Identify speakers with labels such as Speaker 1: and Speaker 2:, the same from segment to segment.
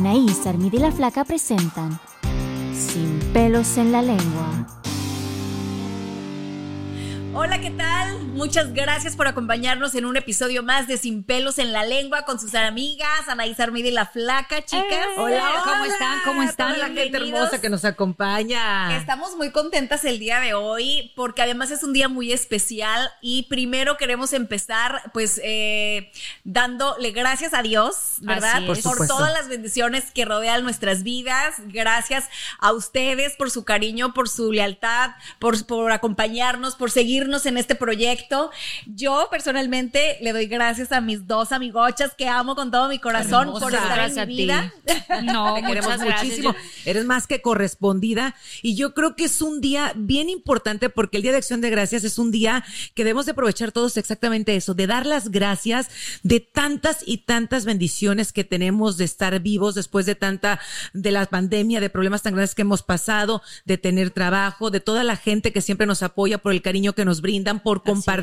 Speaker 1: Anaís, Armida y la Flaca presentan Sin pelos en la lengua.
Speaker 2: Hola, ¿qué tal? Muchas gracias por acompañarnos en un episodio más de Sin pelos en la lengua con sus amigas Anaís Armida y la Flaca, chicas.
Speaker 3: Eh, Hola, ¿cómo están? ¿Cómo están? La gente hermosa que nos acompaña.
Speaker 2: Estamos muy contentas el día de hoy porque además es un día muy especial y primero queremos empezar pues eh, dándole gracias a Dios, ¿verdad?
Speaker 3: Por
Speaker 2: por todas las bendiciones que rodean nuestras vidas. Gracias a ustedes por su cariño, por su lealtad, por, por acompañarnos, por seguirnos en este proyecto. Yo personalmente le doy gracias a mis dos amigochas que amo con todo mi corazón por estar
Speaker 3: Gracias
Speaker 2: en
Speaker 3: a
Speaker 2: mi
Speaker 3: ti.
Speaker 2: vida.
Speaker 3: No,
Speaker 2: Te queremos
Speaker 3: gracias.
Speaker 2: muchísimo.
Speaker 3: Eres más que correspondida y yo creo que es un día bien importante porque el Día de Acción de Gracias es un día que debemos de aprovechar todos exactamente eso, de dar las gracias de tantas y tantas bendiciones que tenemos de estar vivos después de tanta, de la pandemia, de problemas tan grandes que hemos pasado, de tener trabajo, de toda la gente que siempre nos apoya por el cariño que nos brindan, por compartir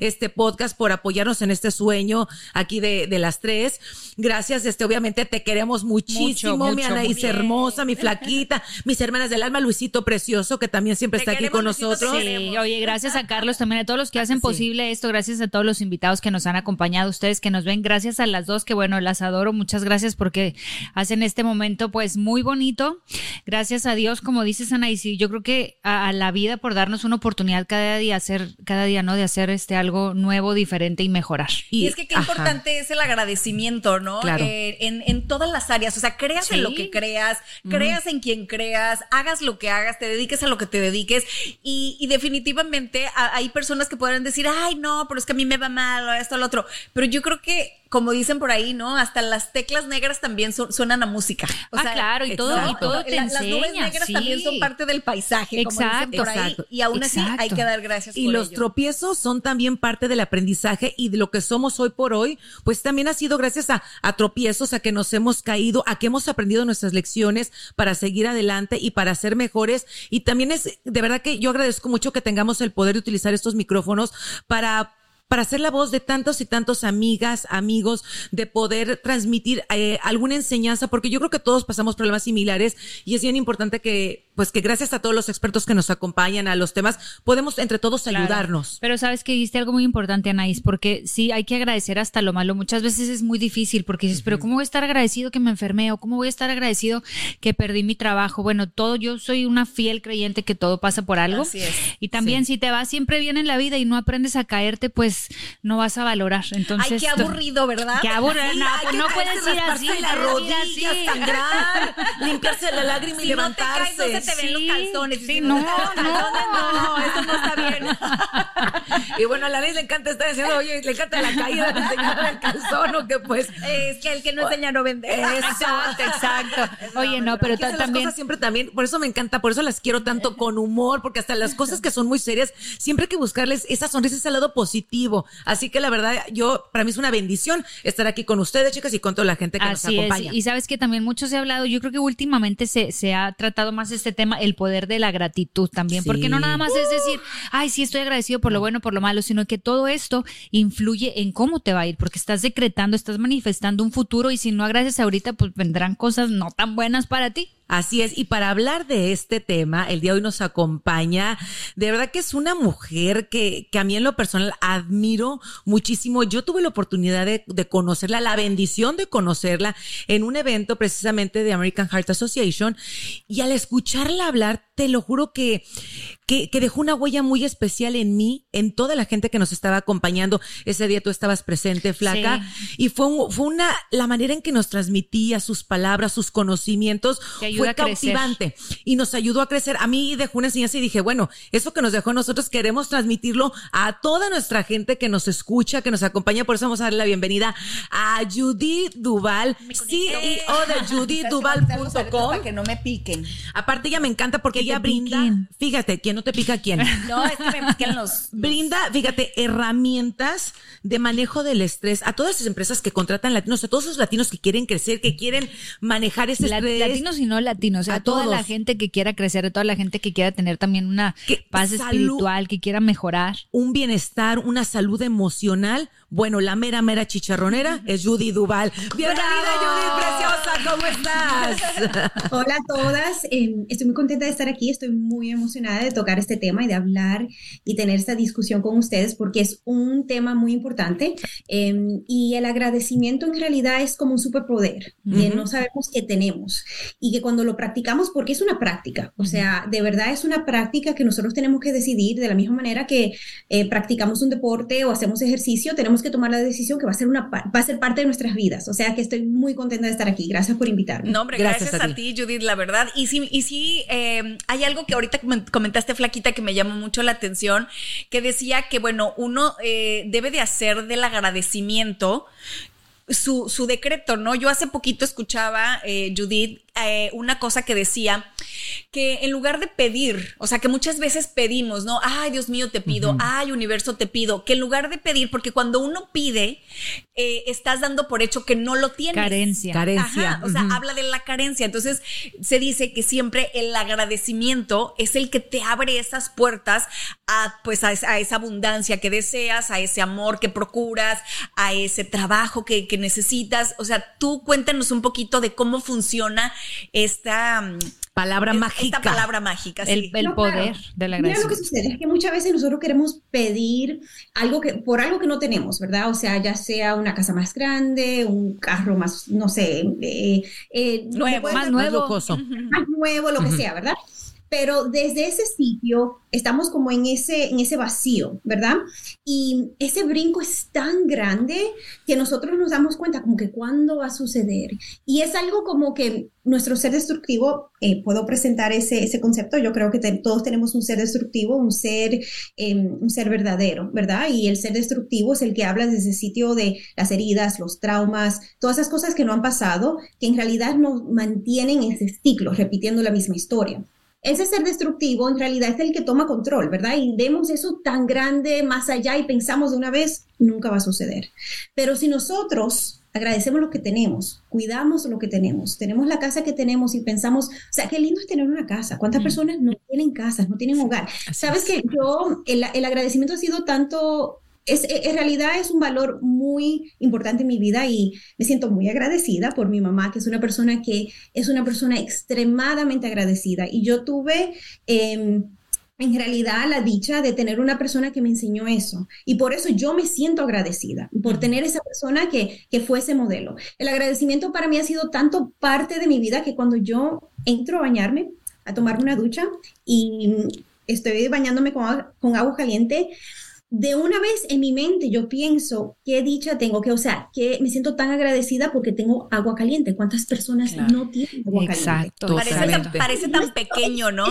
Speaker 3: este podcast, por apoyarnos en este sueño aquí de, de las tres. Gracias, este, obviamente te queremos muchísimo,
Speaker 4: Mucho,
Speaker 3: mi
Speaker 4: mucho,
Speaker 3: Anaís hermosa, mi flaquita, mis hermanas del alma, Luisito precioso, que también siempre está aquí con nosotros.
Speaker 4: Sí, oye, gracias a Carlos, también a todos los que hacen posible esto, gracias a todos los invitados que nos han acompañado, ustedes que nos ven, gracias a las dos, que bueno, las adoro, muchas gracias porque hacen este momento pues muy bonito. Gracias a Dios, como dices Anaís, y yo creo que a, a la vida por darnos una oportunidad cada día hacer, cada día, ¿no? De hacer este algo nuevo, diferente y mejorar.
Speaker 2: Y, es que qué importante es el agradecimiento, ¿no?
Speaker 4: Claro.
Speaker 2: Eh, en, en todas las áreas. O sea, creas en lo que creas, creas en quien creas, hagas lo que hagas, te dediques a lo que te dediques. Y, y definitivamente a- hay personas que podrán decir, ay, no, pero es que a mí me va mal, o esto, lo otro. Pero yo creo que, como dicen por ahí, ¿no? Hasta las teclas negras también son- suenan a música. O
Speaker 4: Ah, claro, y todo- y todo te
Speaker 2: La- Las nubes negras
Speaker 4: sí.
Speaker 2: también son parte del paisaje, como dicen
Speaker 4: Exacto,
Speaker 2: por ahí.
Speaker 3: exacto,
Speaker 2: Y aún así hay
Speaker 3: exacto.
Speaker 2: que dar gracias
Speaker 3: Y
Speaker 2: por
Speaker 3: los
Speaker 2: ello.
Speaker 3: tropiezos son también parte del aprendizaje y de lo que somos hoy por hoy, pues también ha sido gracias a, a tropiezos, a que nos hemos caído, a que hemos aprendido nuestras lecciones para seguir adelante y para ser mejores. Y también es, de verdad que yo agradezco mucho que tengamos el poder de utilizar estos micrófonos para para ser la voz de tantos y tantos amigas, amigos, de poder transmitir eh, alguna enseñanza, porque yo creo que todos pasamos problemas similares y es bien importante que, pues que gracias a todos los expertos que nos acompañan a los temas, podemos entre todos
Speaker 4: Claro.
Speaker 3: ayudarnos.
Speaker 4: Pero sabes que dijiste algo muy importante, Anaís, porque sí hay que agradecer hasta lo malo. Muchas veces es muy difícil porque dices, pero ¿cómo voy a estar agradecido que me enfermé? ¿O cómo voy a estar agradecido que perdí mi trabajo? Bueno, todo, yo soy una fiel creyente que todo pasa por algo.
Speaker 2: Así es.
Speaker 4: Y también si te va siempre bien en la vida y no aprendes a caerte, pues no vas a valorar. Entonces,
Speaker 2: Ay, qué aburrido, ¿verdad?
Speaker 4: Qué aburrido.
Speaker 2: Sí,
Speaker 4: no, pues no puedes ir así.
Speaker 2: las
Speaker 4: no
Speaker 2: rodillas,
Speaker 3: sangrar, limpiarse la lágrima y
Speaker 2: Si no te caes, no se te ven los calzones.
Speaker 4: Sí,
Speaker 2: Si
Speaker 4: no,
Speaker 2: calzones, no, eso no está bien.
Speaker 3: Y bueno, a la ley le encanta estar diciendo, oye, le encanta la caída de enseñar el calzón o que pues.
Speaker 2: Es que el que no enseña no vende.
Speaker 4: Exacto, exacto. Oye, no, pero también.
Speaker 3: las cosas siempre también, por eso me encanta, por eso las quiero tanto con humor, porque hasta las cosas que son muy serias, siempre hay que buscarles esa sonrisa, ese lado positivo Así que la verdad, yo, para mí es una bendición estar aquí con ustedes, chicas, y con toda la gente que nos acompaña.
Speaker 4: Es. Y sabes que también mucho se ha hablado, yo creo que últimamente se, se ha tratado más este tema, el poder de la gratitud también, porque no nada más es decir, ay, sí, estoy agradecido por lo bueno, por lo malo, sino que todo esto influye en cómo te va a ir, porque estás decretando, estás manifestando un futuro y si no agradeces ahorita, pues vendrán cosas no tan buenas para ti.
Speaker 3: Así es, y para hablar de este tema, el día de hoy nos acompaña, de verdad que es una mujer que, que a mí en lo personal admiro muchísimo. Yo tuve la oportunidad de, de, conocerla, la bendición de conocerla en un evento precisamente de American Heart Association, y al escucharla hablar, te lo juro que, que, que dejó una huella muy especial en mí, en toda la gente que nos estaba acompañando. Ese día tú estabas presente, flaca, sí. y fue, un, fue una, la manera en que nos transmitía sus palabras, sus conocimientos fue cautivante y nos ayudó a crecer. A mí dejó una enseñanza y dije, bueno, eso que nos dejó nosotros queremos transmitirlo a toda nuestra gente que nos escucha, que nos acompaña. Por eso vamos a darle la bienvenida a Judy Duval, CEO de judyduval.com.
Speaker 2: Para que no me piquen.
Speaker 3: Aparte ella me encanta porque ella brinda, piquen. fíjate, ¿quién no te pica quién?
Speaker 2: No, es que me piquen los.
Speaker 3: Brinda, fíjate, herramientas de manejo del estrés a todas las empresas que contratan latinos, a todos los latinos que quieren crecer, que quieren manejar ese estrés.
Speaker 4: Latinos y no latinos, sea, a toda todos. la gente que quiera crecer, a toda la gente que quiera tener también una que paz salud, espiritual, que quiera mejorar.
Speaker 3: Un bienestar, una salud emocional. Bueno, la mera, mera chicharronera es Judy Duval. Bienvenida, Judy, preciosa, ¿cómo estás?
Speaker 5: Hola a todas, eh, estoy muy contenta de estar aquí, estoy muy emocionada de tocar este tema y de hablar y tener esta discusión con ustedes porque es un tema muy importante eh, y el agradecimiento en realidad es como un superpoder uh -huh. que no sabemos que tenemos y que cuando lo practicamos, porque es una práctica, o sea, de verdad es una práctica que nosotros tenemos que decidir de la misma manera que eh, practicamos un deporte o hacemos ejercicio, tenemos que tomar la decisión que va a ser una va a ser parte de nuestras vidas. O sea, que estoy muy contenta de estar aquí. Gracias por invitarme.
Speaker 2: No, hombre, gracias, gracias a, ti. a, ti. Judith, la verdad. Y sí, y sí eh, hay algo que ahorita comentaste, Flaquita, que me llamó mucho la atención, que decía que, bueno, uno eh, debe de hacer del agradecimiento su, su, decreto, ¿no? Yo hace poquito escuchaba, eh, Judith, eh, una cosa que decía que en lugar de pedir, o sea, que muchas veces pedimos, ¿no? Ay, Dios mío, te pido, uh -huh. ay, universo, te pido, que en lugar de pedir, porque cuando uno pide, eh, estás dando por hecho que no lo tienes.
Speaker 4: Carencia.
Speaker 3: Carencia.
Speaker 2: Ajá, o sea, uh -huh. habla de la carencia. Entonces, se dice que siempre el agradecimiento es el que te abre esas puertas a, pues, a esa, a esa abundancia que deseas, a ese amor que procuras, a ese trabajo que, que necesitas. O sea, tú cuéntanos un poquito de cómo funciona esta
Speaker 3: palabra mágica.
Speaker 2: Esta palabra mágica,
Speaker 4: el,
Speaker 2: sí.
Speaker 4: el
Speaker 5: no,
Speaker 4: poder
Speaker 5: claro.
Speaker 4: de la
Speaker 5: Mira lo que sucede es que muchas veces nosotros queremos pedir algo que por algo que no tenemos, ¿verdad? O sea, ya sea una casa más grande, un carro más, no sé, eh, eh,
Speaker 4: nuevo, más nuevo,
Speaker 3: lujoso.
Speaker 5: más nuevo, lo que uh -huh. sea, ¿verdad? Pero desde ese sitio estamos como en ese, en ese vacío, ¿verdad? Y ese brinco es tan grande que nosotros nos damos cuenta como que cuándo va a suceder. Y es algo como que nuestro ser destructivo, eh, puedo presentar ese, ese concepto, yo creo que todos tenemos un ser destructivo, un ser, eh, un ser verdadero, ¿verdad? Y el ser destructivo es el que habla desde el sitio de las heridas, los traumas, todas esas cosas que no han pasado, que en realidad nos mantienen en ese ciclo, repitiendo la misma historia ese ser destructivo en realidad es el que toma control, ¿verdad? Y vemos eso tan grande más allá y pensamos de una vez, nunca va a suceder. Pero si nosotros agradecemos lo que tenemos, cuidamos lo que tenemos, tenemos la casa que tenemos y pensamos, o sea, qué lindo es tener una casa. ¿Cuántas mm. personas no tienen casas, no tienen hogar? Así Sabes es. que yo, el, el agradecimiento ha sido tanto es, en realidad es un valor muy importante en mi vida y me siento muy agradecida por mi mamá, que es una persona que es una persona extremadamente agradecida. Y yo tuve... Eh, en realidad la dicha de tener una persona que me enseñó eso. Y por eso yo me siento agradecida, por tener esa persona que, que fue ese modelo. El agradecimiento para mí ha sido tanto parte de mi vida que cuando yo entro a bañarme, a tomarme una ducha y estoy bañándome con, con agua caliente, de una vez en mi mente yo pienso qué dicha tengo, que o sea, que me siento tan agradecida porque tengo agua caliente. ¿Cuántas personas claro. no tienen agua
Speaker 4: Exacto,
Speaker 5: caliente?
Speaker 2: Parece tan, parece tan pequeño, ¿no?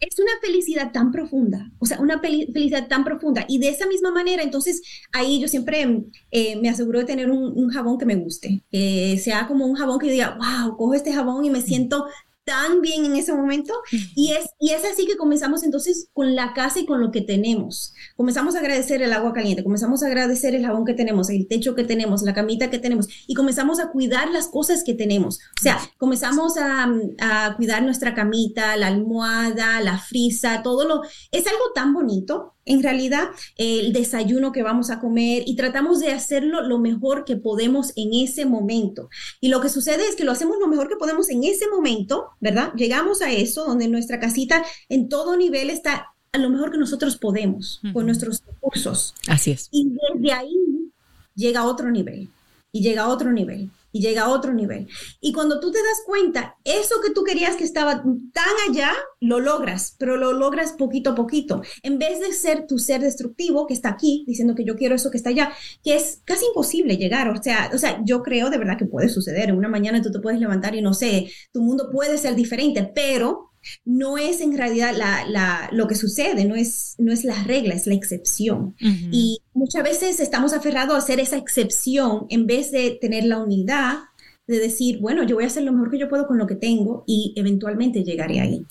Speaker 5: Es una felicidad tan profunda, o sea, una felicidad tan profunda. Y de esa misma manera, entonces, ahí yo siempre eh, me aseguro de tener un, un, jabón que me guste, que sea como un jabón que yo diga, wow, cojo este jabón y me siento tan bien en ese momento y es, y es así que comenzamos entonces con la casa y con lo que tenemos. Comenzamos a agradecer el agua caliente, comenzamos a agradecer el jabón que tenemos, el techo que tenemos, la camita que tenemos y comenzamos a cuidar las cosas que tenemos. O sea, comenzamos a, a cuidar nuestra camita, la almohada, la frisa, todo lo... Es algo tan bonito en realidad el desayuno que vamos a comer y tratamos de hacerlo lo mejor que podemos en ese momento. Y lo que sucede es que lo hacemos lo mejor que podemos en ese momento, ¿verdad? Llegamos a eso donde nuestra casita en todo nivel está a lo mejor que nosotros podemos con nuestros recursos.
Speaker 3: Así es.
Speaker 5: Y desde ahí llega a otro nivel y llega a otro nivel y llega a otro nivel. Y cuando tú te das cuenta, eso que tú querías que estaba tan allá, lo logras, pero lo logras poquito a poquito. En vez de ser tu ser destructivo que está aquí, diciendo que yo quiero eso que está allá, que es casi imposible llegar. O sea, o sea, yo creo de verdad que puede suceder. Una mañana tú te puedes levantar y no sé, tu mundo puede ser diferente, pero no es en realidad la, lo que sucede, no es, no es la regla, es la excepción. Y muchas veces estamos aferrados a hacer esa excepción en vez de tener la unidad de decir, bueno, yo voy a hacer lo mejor que yo puedo con lo que tengo y eventualmente llegaré ahí.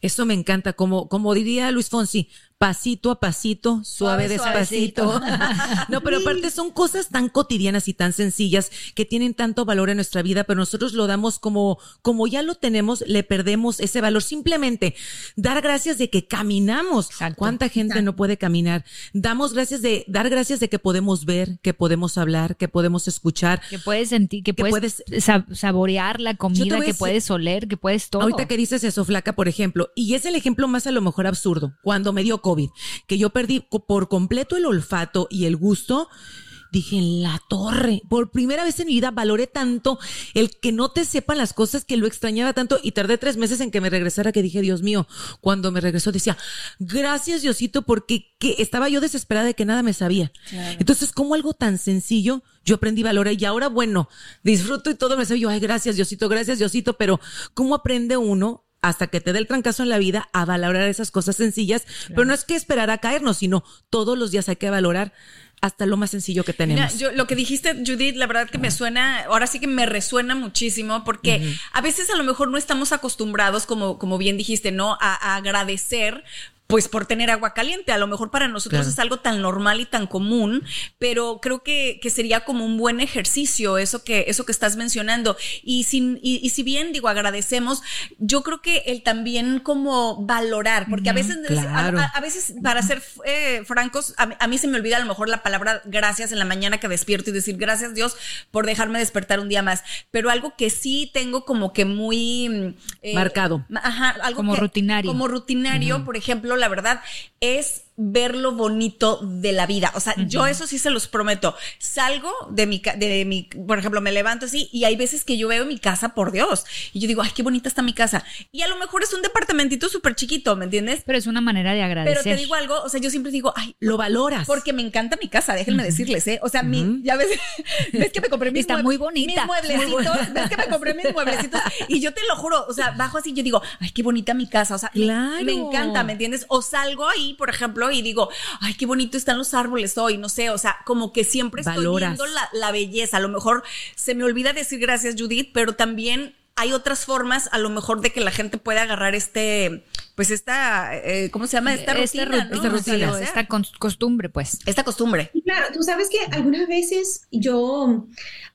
Speaker 3: Eso me encanta, como, como diría Luis Fonsi, pasito a pasito, suave, despacito. no, pero aparte son cosas tan cotidianas y tan sencillas que tienen tanto valor en nuestra vida, pero nosotros lo damos como, como ya lo tenemos, le perdemos ese valor. Simplemente dar gracias de que caminamos. ¿Cuánta gente no puede caminar? Damos gracias de, dar gracias de que podemos ver, que podemos hablar, que podemos escuchar.
Speaker 4: Que puedes sentir, que, puedes, saborear la comida, que puedes oler, que puedes todo.
Speaker 3: Ahorita que dices eso, flaca, por ejemplo, y es el ejemplo más a lo mejor absurdo. Cuando me dio COVID, que yo perdí por completo el olfato y el gusto, dije, en la torre, por primera vez en mi vida valoré tanto el que no te sepan las cosas que lo extrañaba tanto y tardé tres meses en que me regresara que dije, Dios mío, cuando me regresó decía, gracias Diosito porque que estaba yo desesperada de que nada me sabía. Entonces, como algo tan sencillo, yo aprendí valor y ahora, bueno, disfruto y todo me sabe yo, ay, gracias Diosito, gracias Diosito, pero ¿cómo aprende uno hasta que te dé el trancazo en la vida a valorar esas cosas sencillas, pero no es que esperar a caernos, sino todos los días hay que valorar hasta lo más sencillo que tenemos.
Speaker 2: yo, lo que dijiste, Judith, la verdad que me suena, ahora sí que me resuena muchísimo, porque a veces a lo mejor no estamos acostumbrados, como, como bien dijiste, ¿no? A, a agradecer pues por tener agua caliente. A lo mejor para nosotros es algo tan normal y tan común, pero creo que, que, sería como un buen ejercicio eso que, eso que estás mencionando. Y, sin, y, si bien digo agradecemos, yo creo que el también como valorar, porque a veces, a, veces para ser eh, francos, a, mí se me olvida a lo mejor la palabra gracias en la mañana que despierto y decir gracias Dios por dejarme despertar un día más. Pero algo que sí tengo como que muy...
Speaker 3: Eh, Marcado.
Speaker 2: Ajá, algo
Speaker 4: como rutinario.
Speaker 2: Como rutinario, por ejemplo, la verdad es ver lo bonito de la vida. O sea, yo eso sí se los prometo. Salgo de mi, de mi, por ejemplo, me levanto así y hay veces que yo veo mi casa, por Dios, y yo digo, ay, qué bonita está mi casa. Y a lo mejor es un departamentito súper chiquito, ¿me entiendes?
Speaker 4: Pero es una manera de agradecer.
Speaker 2: Pero te digo algo, o sea, yo siempre digo, ay,
Speaker 3: lo valoras.
Speaker 2: Porque me encanta mi casa, déjenme decirles, ¿eh? O sea, mi, ya ves, ves que me compré mis,
Speaker 4: está muy bonita.
Speaker 2: mis mueblecitos, ves que me compré mis mueblecitos y yo te lo juro, o sea, bajo así, yo digo, ay, qué bonita mi casa, o sea, me encanta, ¿me entiendes? O salgo ahí, por ejemplo, y digo, ay, qué bonito están los árboles hoy, no sé, o sea, como que siempre estoy viendo la, belleza. A lo mejor se me olvida decir gracias, Judith, pero también hay otras formas, a lo mejor, de que la gente pueda agarrar este, pues esta, eh, ¿cómo se llama? Esta rutina,
Speaker 4: Esta rutina, esta costumbre, pues.
Speaker 2: Esta costumbre.
Speaker 5: claro, tú sabes que algunas veces yo,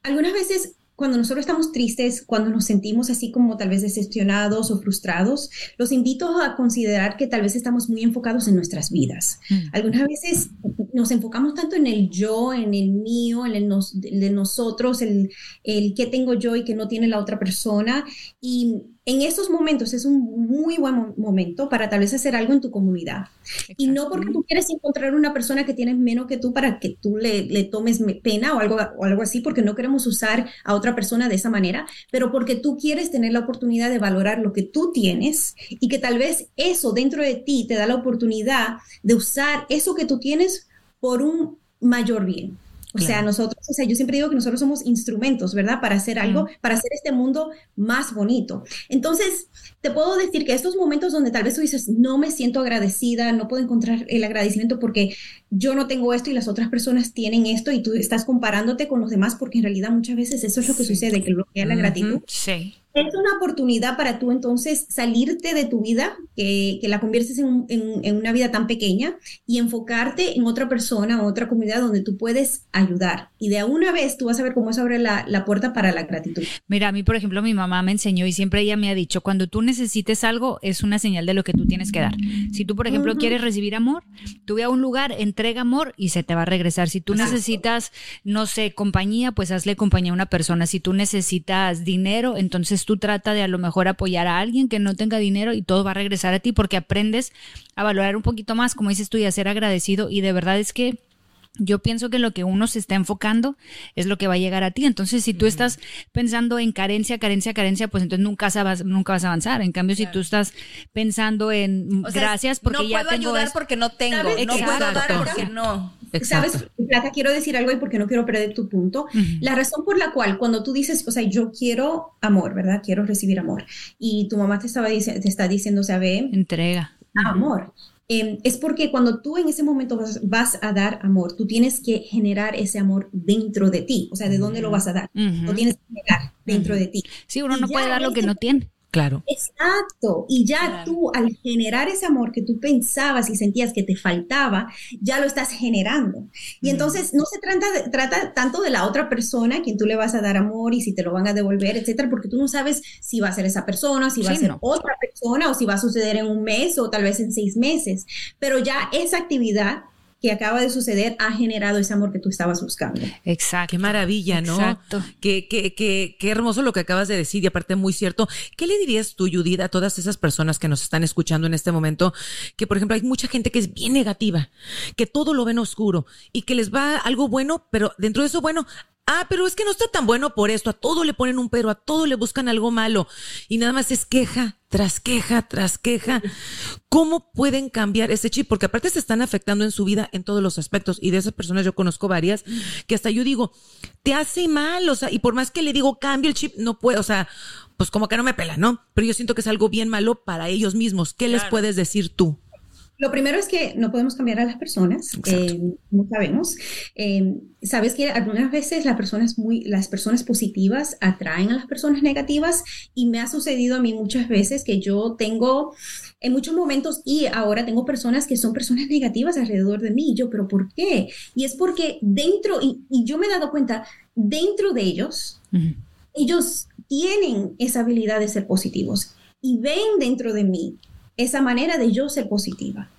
Speaker 5: algunas veces cuando nosotros estamos tristes, cuando nos sentimos así como tal vez decepcionados o frustrados, los invito a considerar que tal vez estamos muy enfocados en nuestras vidas. Mm. Algunas veces nos enfocamos tanto en el yo, en el mío, en el, de nosotros, el, el qué tengo yo y qué no tiene la otra persona. Y en esos momentos es un muy buen momento para tal vez hacer algo en tu comunidad. Y no porque tú quieres encontrar una persona que tiene menos que tú para que tú le, le tomes pena o algo, o algo así, porque no queremos usar a otra persona de esa manera, pero porque tú quieres tener la oportunidad de valorar lo que tú tienes y que tal vez eso dentro de ti te da la oportunidad de usar eso que tú tienes por un mayor bien. O sea, nosotros, o sea, yo siempre digo que nosotros somos instrumentos, ¿verdad? Para hacer algo, para hacer este mundo más bonito. Entonces, te puedo decir que estos momentos donde tal vez tú dices, no me siento agradecida, no puedo encontrar el agradecimiento porque yo no tengo esto y las otras personas tienen esto y tú estás comparándote con los demás porque en realidad muchas veces eso es lo que sucede, que bloquea la gratitud.
Speaker 2: Sí.
Speaker 5: Es una oportunidad para tú entonces salirte de tu vida, que, que la conviertes en, en, en, una vida tan pequeña y enfocarte en otra persona o otra comunidad donde tú puedes ayudar. Y de una vez tú vas a ver cómo eso abre la, la puerta para la gratitud.
Speaker 4: Mira, a mí, por ejemplo, mi mamá me enseñó y siempre ella me ha dicho, cuando tú necesites algo, es una señal de lo que tú tienes que dar. Si tú, por ejemplo, uh -huh. quieres recibir amor, tú ve a un lugar, entrega amor y se te va a regresar. Si tú Exacto. necesitas, no sé, compañía, pues hazle compañía a una persona. Si tú necesitas dinero, entonces tú trata de a lo mejor apoyar a alguien que no tenga dinero y todo va a regresar a ti porque aprendes a valorar un poquito más, como dices tú, y a ser agradecido. Y de verdad es que yo pienso que lo que uno se está enfocando es lo que va a llegar a ti. Entonces, si tú estás pensando en carencia, carencia, carencia, pues entonces nunca vas, nunca vas a avanzar. En cambio, claro. si tú estás pensando en
Speaker 2: o sea,
Speaker 4: gracias porque
Speaker 2: no
Speaker 4: ya
Speaker 2: puedo
Speaker 4: tengo
Speaker 2: ayudar porque no tengo, no puedo dar porque no.
Speaker 5: Exacto. ¿Sabes, Plata? Quiero decir algo y porque no quiero perder tu punto. Uh -huh. La razón por la cual cuando tú dices, o sea, yo quiero amor, ¿verdad? Quiero recibir amor. Y tu mamá te, estaba te está diciendo, o sea, ve.
Speaker 4: Entrega.
Speaker 5: Amor. Eh, es porque cuando tú en ese momento vas, vas, a dar amor, tú tienes que generar ese amor dentro de ti. O sea, ¿de dónde lo vas a dar? Uh -huh. Lo tienes que generar dentro uh -huh. de ti.
Speaker 4: Sí, uno y no puede dar lo que no tiene.
Speaker 3: Claro.
Speaker 5: Exacto. Y ya claro. tú, al generar ese amor que tú pensabas y sentías que te faltaba, ya lo estás generando. Y mm. entonces no se trata, de, trata tanto de la otra persona a quien tú le vas a dar amor y si te lo van a devolver, etcétera, porque tú no sabes si va a ser esa persona, si va sí, a ser no. otra persona o si va a suceder en un mes o tal vez en seis meses. Pero ya esa actividad que acaba de suceder ha generado ese amor que tú estabas buscando.
Speaker 3: Exacto. Qué maravilla, ¿no?
Speaker 4: Exacto.
Speaker 3: Qué, qué, qué, qué hermoso lo que acabas de decir y aparte muy cierto. ¿Qué le dirías tú, Judith, a todas esas personas que nos están escuchando en este momento? Que, por ejemplo, hay mucha gente que es bien negativa, que todo lo ven oscuro y que les va algo bueno, pero dentro de eso bueno Ah, pero es que no está tan bueno por esto. A todo le ponen un pero, a todo le buscan algo malo. Y nada más es queja tras queja tras queja. ¿Cómo pueden cambiar ese chip? Porque aparte se están afectando en su vida en todos los aspectos. Y de esas personas yo conozco varias que hasta yo digo, te hace mal. O sea, y por más que le digo cambio el chip, no puedo. O sea, pues como que no me pela, ¿no? Pero yo siento que es algo bien malo para ellos mismos. ¿Qué claro. les puedes decir tú?
Speaker 5: Lo primero es que no podemos cambiar a las personas, eh, no sabemos. Eh, Sabes que algunas veces las personas, muy, las personas positivas atraen a las personas negativas y me ha sucedido a mí muchas veces que yo tengo en muchos momentos y ahora tengo personas que son personas negativas alrededor de mí. Yo, pero ¿por qué? Y es porque dentro, y, y yo me he dado cuenta, dentro de ellos, uh -huh. ellos tienen esa habilidad de ser positivos y ven dentro de mí esa manera de yo ser positiva.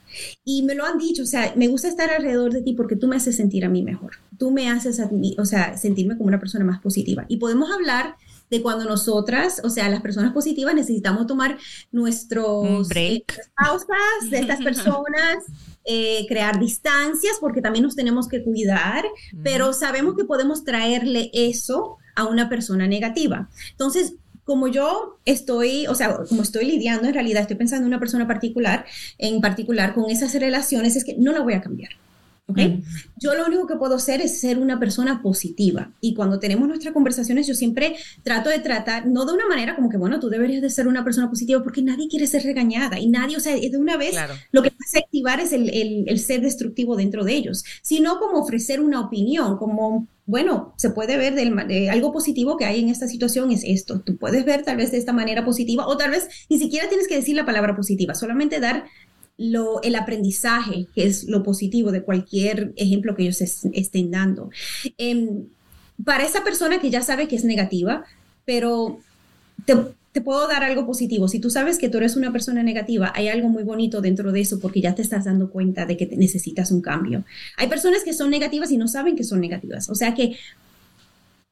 Speaker 5: Y me lo han dicho, o sea, me gusta estar alrededor de ti porque tú me haces sentir a mí mejor. Tú me haces a mí, o sea, sentirme como una persona más positiva. Y podemos hablar de cuando nosotras, o sea, las personas positivas necesitamos tomar nuestros. Eh, pausas de estas personas. Eh, crear distancias porque también nos tenemos que cuidar, mm. pero sabemos que podemos traerle eso a una persona negativa. Entonces, como yo estoy, o sea, como estoy lidiando, en realidad estoy pensando en una persona particular, en particular con esas relaciones, es que no la voy a cambiar. ¿Ok? Mm. Yo lo único que puedo hacer es ser una persona positiva. Y cuando tenemos nuestras conversaciones, yo siempre trato de tratar, no de una manera como que, bueno, tú deberías de ser una persona positiva, porque nadie quiere ser regañada y nadie, o sea, de una vez claro. lo que hace activar es el, el, el ser destructivo dentro de ellos, sino como ofrecer una opinión, como bueno, se puede ver del, de algo positivo que hay en esta situación es esto. Tú puedes ver tal vez de esta manera positiva o tal vez ni siquiera tienes que decir la palabra positiva, solamente dar lo, el aprendizaje, que es lo positivo de cualquier ejemplo que ellos es, estén dando. Eh, para esa persona que ya sabe que es negativa, pero te, te puedo dar algo positivo. Si tú sabes que tú eres una persona negativa, hay algo muy bonito dentro de eso porque ya te estás dando cuenta de que necesitas un cambio. Hay personas que son negativas y no saben que son negativas. O sea que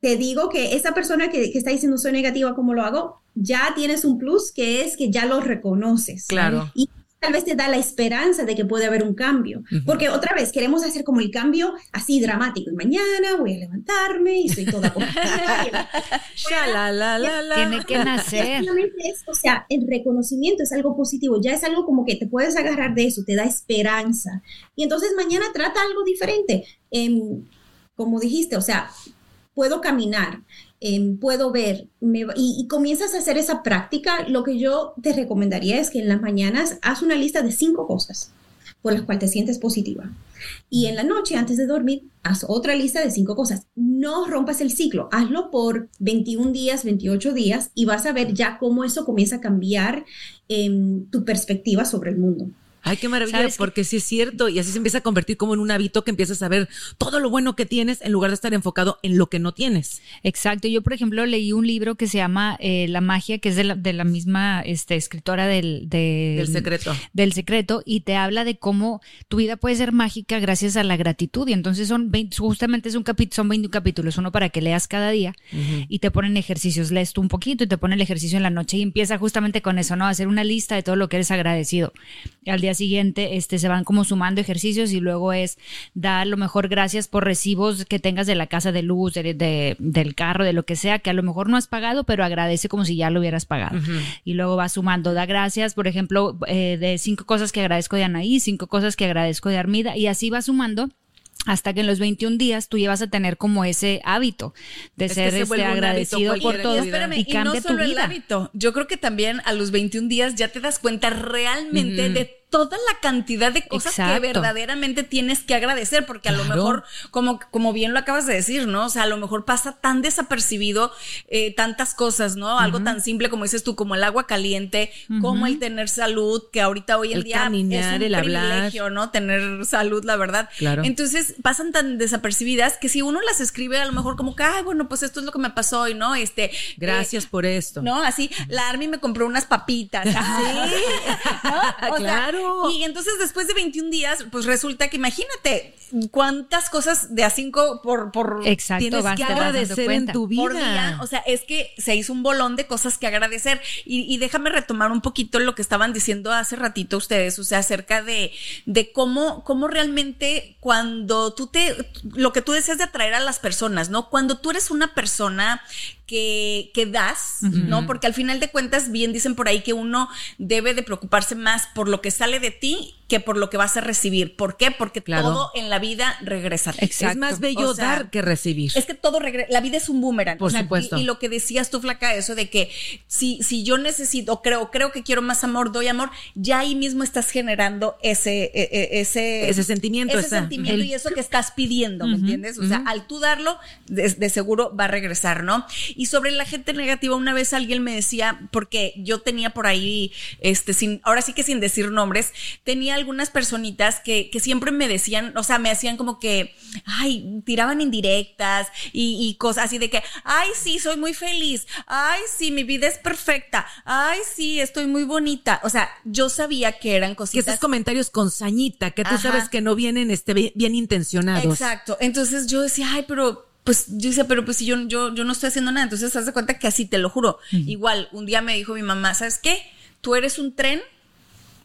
Speaker 5: te digo que esa persona que, que está diciendo soy negativa, ¿cómo lo hago? Ya tienes un plus que es que ya lo reconoces.
Speaker 3: Claro.
Speaker 5: Y tal vez te da la esperanza de que puede haber un cambio. Uh -huh. Porque otra vez queremos hacer como el cambio así dramático. Y mañana voy a levantarme y soy toda
Speaker 3: la, la, la, la.
Speaker 4: Tiene que nacer.
Speaker 5: Es, o sea, el reconocimiento es algo positivo. Ya es algo como que te puedes agarrar de eso, te da esperanza. Y entonces mañana trata algo diferente. Eh, como dijiste, o sea, puedo caminar, eh, puedo ver y, y, comienzas a hacer esa práctica, lo que yo te recomendaría es que en las mañanas haz una lista de cinco cosas. por las cuales te sientes positiva. Y en la noche, antes de dormir, haz otra lista de cinco cosas. No rompas el ciclo, hazlo por 21 días, 28 días y vas a ver ya cómo eso comienza a cambiar em, tu perspectiva sobre el mundo.
Speaker 3: Ay, qué maravilla, porque sí es cierto, y así se empieza a convertir como en un hábito que empiezas a ver todo lo bueno que tienes en lugar de estar enfocado en lo que no tienes.
Speaker 4: Exacto, yo por ejemplo leí un libro que se llama eh, La magia, que es de la, de la misma este, escritora del,
Speaker 3: del secreto.
Speaker 4: Del secreto, y te habla de cómo tu vida puede ser mágica gracias a la gratitud, y entonces son 20, justamente es un capítulo, son 20 capítulos, uno para que leas cada día, y te ponen ejercicios, lees tú un poquito y te ponen el ejercicio en la noche, y empieza justamente con eso, ¿no? hacer una lista de todo lo que eres agradecido. Al día siguiente este, se van como sumando ejercicios y luego es dar lo mejor gracias por recibos que tengas de la casa de luz, de, del carro, de lo que sea, que a lo mejor no has pagado, pero agradece como si ya lo hubieras pagado. Y luego va sumando, da gracias, por ejemplo, eh, de cinco cosas que agradezco de Anaí, cinco cosas que agradezco de Armida, y así va sumando hasta que en los 21 días tú llevas a tener como ese hábito de ser este, agradecido por todo
Speaker 2: y, cambia no solo tu vida. El hábito, yo creo que también a los 21 días ya te das cuenta realmente de toda la cantidad de cosas que verdaderamente tienes que agradecer, porque a lo mejor, como, como bien lo acabas de decir, ¿no? O sea, a lo mejor pasa tan desapercibido eh, tantas cosas, ¿no? Algo tan simple como dices tú, como el agua caliente, como el tener salud, que ahorita hoy en día es un el privilegio, ¿no? Tener salud, la verdad.
Speaker 3: Claro.
Speaker 2: Entonces, pasan tan desapercibidas que si uno las escribe, a lo mejor como que, ay, bueno, pues esto es lo que me pasó hoy, ¿no? Este.
Speaker 3: Gracias por esto.
Speaker 2: ¿No? Así, la Army me compró unas papitas. Así. ¿no?
Speaker 3: claro.
Speaker 2: Y entonces después de 21 días, pues resulta que imagínate cuántas cosas de a cinco por, por
Speaker 4: Exacto,
Speaker 3: tienes que agradecer en tu vida.
Speaker 2: O sea, es que se hizo un bolón de cosas que agradecer. Y, déjame retomar un poquito lo que estaban diciendo hace ratito ustedes, o sea, acerca de, de cómo, cómo realmente cuando tú te, lo que tú deseas de atraer a las personas, ¿no? Cuando tú eres una persona que, que das, ¿no? Porque al final de cuentas, bien dicen por ahí que uno debe de preocuparse más por lo que sale de ti que por lo que vas a recibir. ¿Por qué? Porque todo en la vida regresa.
Speaker 3: Es más bello dar que recibir.
Speaker 2: Es que todo regresa. La vida es un boomerang.
Speaker 3: Por supuesto.
Speaker 2: Y, lo que decías tú, Flaca, eso de que si, si yo necesito, creo, creo que quiero más amor, doy amor, ya ahí mismo estás generando ese, e, e, ese,
Speaker 3: ese sentimiento.
Speaker 2: Ese sentimiento y eso que estás pidiendo, ¿me entiendes? O sea, al tú darlo, de, seguro va a regresar, ¿no? Y sobre la gente negativa, una vez alguien me decía, porque yo tenía por ahí, este, sin, ahora sí que sin decir nombres, tenía algunas personitas que, que siempre me decían, o sea, me hacían como que, ay, tiraban indirectas y, y cosas así de que, ay, sí, soy muy feliz, ay, sí, mi vida es perfecta, ay, sí, estoy muy bonita. O sea, yo sabía que eran cositas.
Speaker 3: Que esos comentarios con sañita, que tú sabes que no vienen este, bien intencionados.
Speaker 2: Exacto. Entonces yo decía, ay, pero pues yo decía, pero pues si yo, yo, yo no estoy haciendo nada. Entonces, haz de cuenta que así, te lo juro. Igual, un día me dijo mi mamá, ¿sabes qué? Tú eres un tren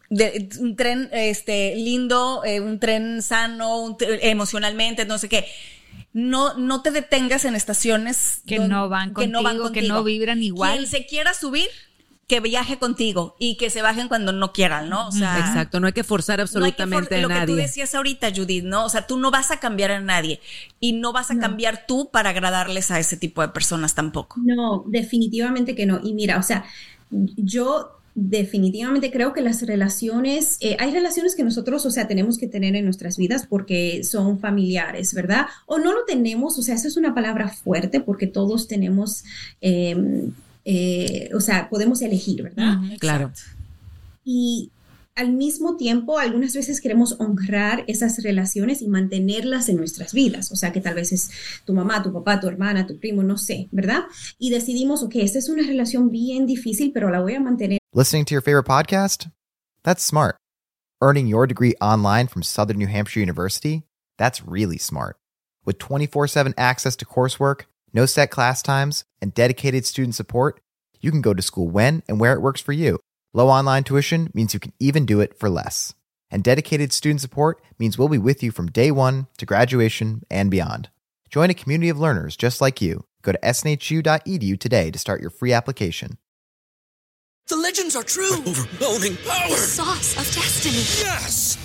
Speaker 2: de, un tren este lindo, eh, un tren sano, emocionalmente, no sé qué. No, no te detengas en estaciones
Speaker 4: que, no van contigo, que no van contigo, que no vibran igual.
Speaker 2: Quien se quiera subir, que viaje contigo y que se bajen cuando no quieran, ¿no? O sea,
Speaker 3: exacto, no hay que forzar absolutamente
Speaker 2: a
Speaker 3: nadie.
Speaker 2: Lo que tú decías ahorita, Judith, ¿no? O sea, tú no vas a cambiar a nadie y no vas a cambiar tú para agradarles a ese tipo de personas tampoco.
Speaker 5: No, definitivamente que no. Y mira, o sea, yo definitivamente creo que las relaciones, eh, hay relaciones que nosotros, o sea, tenemos que tener en nuestras vidas porque son familiares, ¿verdad? O no lo tenemos, o sea, eso es una palabra fuerte porque todos tenemos, em, eh, o sea, podemos elegir, ¿verdad?
Speaker 3: claro.
Speaker 5: Y al mismo tiempo, algunas veces queremos honrar esas relaciones y mantenerlas en nuestras vidas. O sea, que tal vez es tu mamá, tu papá, tu hermana, tu primo, no sé, ¿verdad? Y decidimos, ok, esta es una relación bien difícil, pero la voy a mantener.
Speaker 6: Listening to your favorite podcast? That's smart. Earning your degree online from Southern New Hampshire University? That's really smart. With 24 7 access to coursework, no set class times, and dedicated student support, you can go to school when and where it works for you. Low online tuition means you can even do it for less. And dedicated student support means we'll be with you from day one to graduation and beyond. Join a community of learners just like you. Go to snhu.edu today to start your free application.
Speaker 7: The legends are true.
Speaker 8: Overwhelming power!
Speaker 7: The sauce of destiny.
Speaker 8: Yes!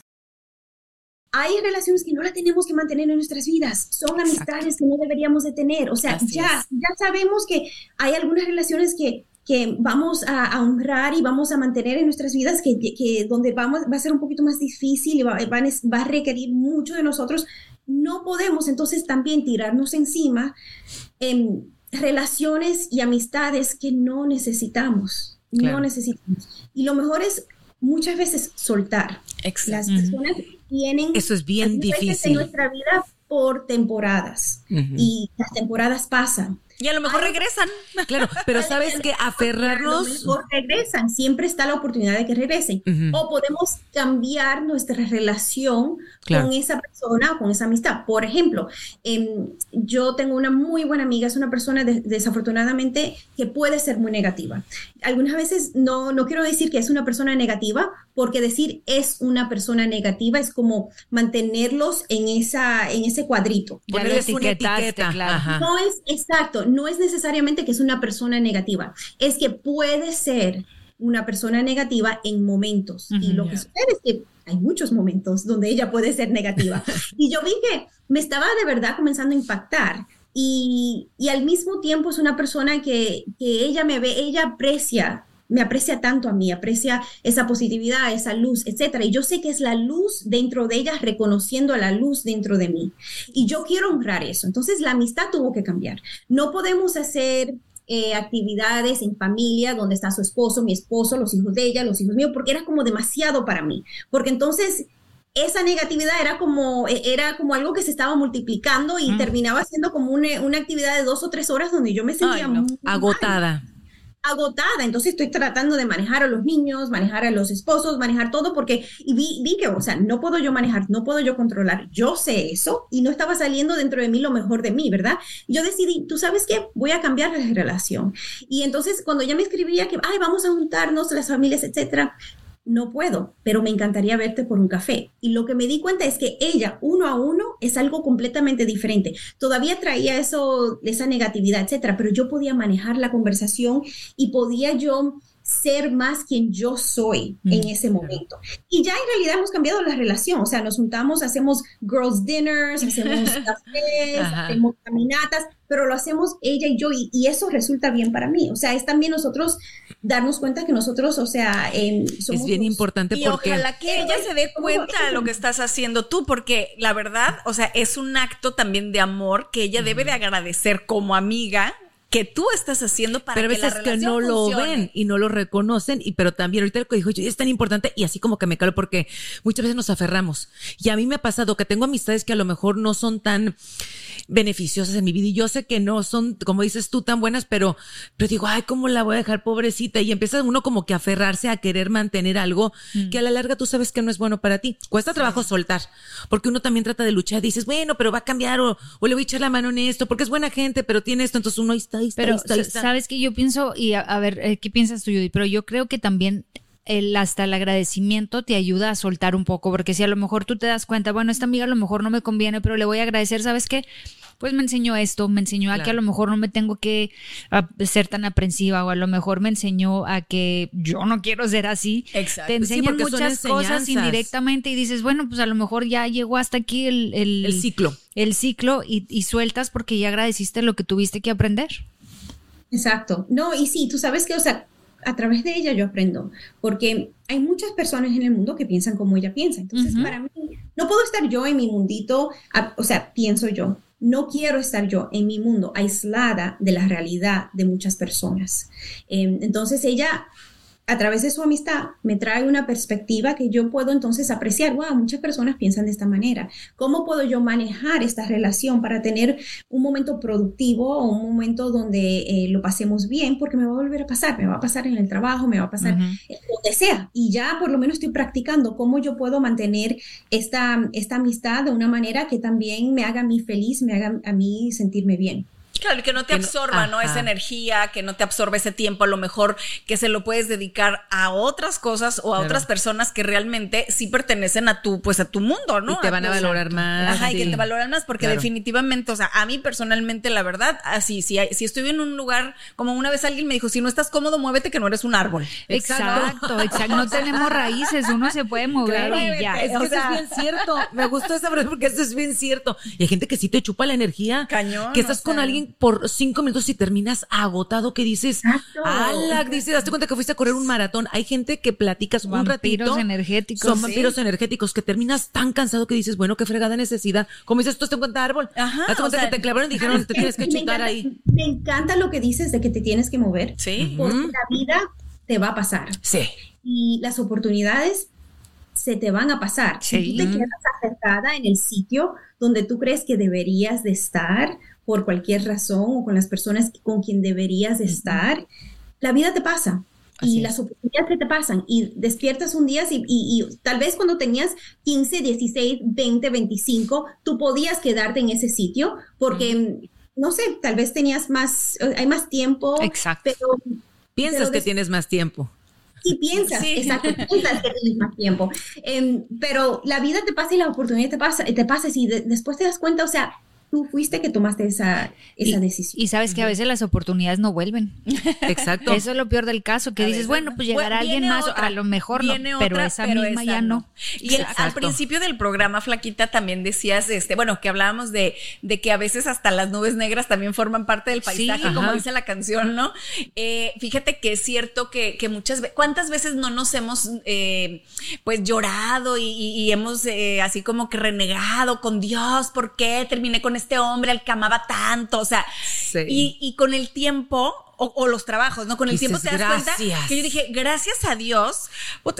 Speaker 5: Hay relaciones que no la tenemos que mantener en nuestras vidas, son amistades que no deberíamos de tener, o sea,
Speaker 3: Así
Speaker 5: ya,
Speaker 3: es.
Speaker 5: ya sabemos que hay algunas relaciones que, que vamos a, a honrar y vamos a mantener en nuestras vidas, que, que- donde vamos, va a ser un poquito más difícil y va, va va a requerir mucho de nosotros, no podemos entonces también tirarnos encima en relaciones y amistades que no necesitamos,
Speaker 3: Claro.
Speaker 5: no necesitamos. Y lo mejor es muchas veces soltar. Las
Speaker 2: Exacto.
Speaker 5: personas tienen
Speaker 3: Eso es bien difícil.
Speaker 5: en nuestra vida por temporadas
Speaker 3: Ujú.
Speaker 5: y las temporadas pasan.
Speaker 2: Y a lo mejor
Speaker 5: Ay.
Speaker 2: regresan.
Speaker 3: Claro, pero sabes que
Speaker 5: A lo
Speaker 3: aferrarnos.
Speaker 5: mejor regresan, siempre está la oportunidad de que regresen.
Speaker 3: Ujú.
Speaker 5: O podemos cambiar nuestra relación
Speaker 3: Claro.
Speaker 5: con esa persona o con esa amistad. Por ejemplo, em, yo tengo una muy buena amiga, es una persona de- desafortunadamente que puede ser muy negativa. Algunas veces no, no quiero decir que es una persona negativa, porque decir es una persona negativa es como mantenerlos en, esa, en ese cuadrito.
Speaker 4: Ya
Speaker 3: Ponerles una etiqueta.
Speaker 4: claro.
Speaker 3: Ajá.
Speaker 5: No es exacto, no es necesariamente que es una persona negativa, es que puede ser una persona negativa en momentos. Y
Speaker 4: Ujú.
Speaker 5: lo que sucede es que hay muchos momentos donde ella puede ser negativa. y yo vi que me estaba de verdad comenzando a impactar. Y, y al mismo tiempo es una persona que, que ella me ve, ella aprecia me aprecia tanto a mí, aprecia esa positividad, esa luz, etcétera. Y yo sé que es la luz dentro de ella reconociendo a la luz dentro de mí. Y yo quiero honrar eso. Entonces la amistad tuvo que cambiar. No podemos hacer eh, actividades en familia donde está su esposo, mi esposo, los hijos de ella, los hijos míos, porque era como demasiado para mí. Porque entonces esa negatividad era como, eh, era como algo que se estaba multiplicando y
Speaker 4: Mm.
Speaker 5: terminaba siendo como una, una actividad de dos o tres horas donde yo me sentía
Speaker 2: Ay, no.
Speaker 3: Agotada.
Speaker 5: Agotada, entonces estoy tratando de manejar a los niños, manejar a los esposos, manejar todo, porque y vi, que, o sea, no puedo yo manejar, no puedo yo controlar, yo sé eso y no estaba saliendo dentro de mí lo mejor de mí, ¿verdad? Yo decidí, tú sabes qué, voy a cambiar la relación. Y entonces cuando ya me escribía que, ay, vamos a juntarnos las familias, etcétera, no puedo, pero me encantaría verte por un café. Y lo que me di cuenta es que ella, uno a uno, es algo completamente diferente. Todavía traía eso, esa negatividad, etcétera, pero yo podía manejar la conversación y podía yo ser más quien yo soy en ese momento. Y ya en realidad hemos cambiado la relación, o sea, nos juntamos, hacemos girls dinners, hacemos cafés, hacemos caminatas, pero lo hacemos ella y yo y, y eso resulta bien para mí. O sea, es también nosotros darnos cuenta que nosotros, o sea, em, somos
Speaker 3: Es bien
Speaker 5: los-
Speaker 3: importante
Speaker 2: Y
Speaker 3: porque.
Speaker 2: ojalá que ella se dé cuenta de lo que estás haciendo tú, porque la verdad, o sea, es un acto también de amor que ella debe de agradecer como amiga que tú estás haciendo para
Speaker 3: pero a
Speaker 2: que la
Speaker 3: veces que no lo ven y no lo reconocen y pero también ahorita lo que dijo yo es tan importante y así como que me calo porque muchas veces nos aferramos. Y a mí me ha pasado que tengo amistades que a lo mejor no son tan beneficiosas en mi vida. Y yo sé que no son como dices tú tan buenas pero pero digo ay cómo la voy a dejar pobrecita y empieza uno como que a aferrarse a querer mantener algo que a la larga tú sabes que no es bueno para ti. Cuesta trabajo soltar porque uno también trata de luchar dices bueno pero va a cambiar o, o le voy a echar la mano en esto porque es buena gente pero tiene esto entonces uno ahí está ahí está,
Speaker 4: Pero
Speaker 3: ahí está, ahí está.
Speaker 4: sabes que yo pienso, y a, a ver, eh, ¿qué piensas tú, Judy? Pero yo creo que también el, hasta el agradecimiento te ayuda a soltar un poco, porque si a lo mejor tú te das cuenta, bueno, esta amiga a lo mejor no me conviene, pero le voy a agradecer, ¿sabes qué? Pues me enseñó esto, me enseñó a que a lo mejor no me tengo que a, ser tan aprensiva o a lo mejor me enseñó a que yo no quiero ser así.
Speaker 2: Exacto.
Speaker 4: Te
Speaker 3: Sí,
Speaker 4: enseñan muchas cosas indirectamente y dices, bueno, pues a lo mejor ya llegó hasta aquí el, el,
Speaker 3: El ciclo.
Speaker 4: el ciclo y, y sueltas porque ya agradeciste lo que tuviste que aprender.
Speaker 5: Exacto. No, y sí, tú sabes que, o sea, a través de ella yo aprendo, porque hay muchas personas en el mundo que piensan como ella piensa. Entonces, para mí, no puedo estar yo en mi mundito, a- o sea, pienso yo, no quiero estar yo en mi mundo aislada de la realidad de muchas personas. Eh, entonces, ella a través de su amistad me trae una perspectiva que yo puedo entonces apreciar, wow, muchas personas piensan de esta manera. ¿Cómo puedo yo manejar esta relación para tener un momento productivo o un momento donde eh, lo pasemos bien? Porque me va a volver a pasar, me va a pasar en el trabajo, me va a pasar donde sea. Y ya por lo menos estoy practicando cómo yo puedo mantener esta, esta amistad de una manera que también me haga a mí feliz, me haga a mí sentirme bien.
Speaker 2: Claro, que no te absorba, ¿no? Esa energía, que no te absorbe ese tiempo, a lo mejor que se lo puedes dedicar a otras cosas o a otras personas que realmente sí pertenecen a tu, pues a tu mundo, ¿no?
Speaker 3: Y te van a, valorar más.
Speaker 2: Ajá, y que te valoran más, porque definitivamente, o sea, a mí personalmente, la verdad, así, si, si estoy en un lugar, como una vez alguien me dijo, si no estás cómodo, muévete que no eres un árbol.
Speaker 4: Exacto, exacto. No tenemos raíces, uno se puede mover y ya.
Speaker 3: Es que eso es bien cierto. Me gustó esa frase porque eso es bien cierto. Y hay gente que sí te chupa la energía.
Speaker 2: Cañón.
Speaker 3: Que estás con alguien por cinco minutos y terminas agotado que dices, ala, dices, date cuenta que fuiste a correr un maratón. Hay gente que platicas un ratito.
Speaker 4: Vampiros energéticos.
Speaker 3: Son vampiros energéticos que terminas tan cansado que dices, bueno, qué fregada necesidad. Como dices, tú te cuenta árbol.
Speaker 2: Ajá, o
Speaker 3: cuenta
Speaker 2: sea,
Speaker 3: que te clavaron y dijeron, te tienes que chutar
Speaker 5: encanta-
Speaker 3: ahí.
Speaker 5: Me encanta lo que dices de que te tienes que mover.
Speaker 2: Sí.
Speaker 5: Porque la vida te va a pasar.
Speaker 3: Sí.
Speaker 5: y las oportunidades se te van a pasar. Si
Speaker 4: Sí.
Speaker 5: tú te quedas acertada en el sitio donde tú crees que deberías de estar por cualquier razón o con las personas con quien deberías de estar, la vida te pasa.
Speaker 3: Así
Speaker 5: y
Speaker 3: es.
Speaker 5: las oportunidades se te pasan y despiertas un día y, y- y tal vez cuando tenías 15, 16, 20, 25, tú podías quedarte en ese sitio porque, no sé, tal vez tenías más, hay más tiempo,
Speaker 4: Exacto.
Speaker 5: pero
Speaker 3: Piensas
Speaker 5: Pero
Speaker 3: que tienes más tiempo.
Speaker 5: Sí, piensas,
Speaker 2: Sí.
Speaker 5: exacto, piensas que tienes más tiempo. Em, pero la vida te pasa y la oportunidad te pasa, te pasa y de- después te das cuenta, o sea, tú fuiste que tomaste esa, esa decisión.
Speaker 4: Y sabes que a veces las oportunidades no vuelven.
Speaker 3: Exacto.
Speaker 4: Eso es lo peor del caso, que
Speaker 2: A
Speaker 4: dices,
Speaker 2: veces
Speaker 4: bueno,
Speaker 2: no.
Speaker 4: pues llegará
Speaker 2: Bueno,
Speaker 4: alguien más,
Speaker 2: otra,
Speaker 4: a lo mejor no, pero esa
Speaker 2: pero
Speaker 4: misma
Speaker 2: esa
Speaker 4: ya no.
Speaker 2: Y el- al principio del programa, Flaquita, también decías, este, bueno, que hablábamos de, de que a veces hasta las nubes negras también forman parte del
Speaker 4: Sí,
Speaker 2: paisaje, como
Speaker 3: ajá.
Speaker 2: dice la canción, ¿no? Eh, fíjate que es cierto que, que muchas veces, ¿cuántas veces no nos hemos, eh, pues, llorado y hemos eh, así como que renegado con Dios? ¿Por qué terminé con este hombre al que amaba tanto? O sea,
Speaker 3: Sí.
Speaker 2: y, y con el tiempo, o, o los trabajos, ¿no? Con el
Speaker 3: Dices,
Speaker 2: tiempo te das cuenta que yo dije, gracias a Dios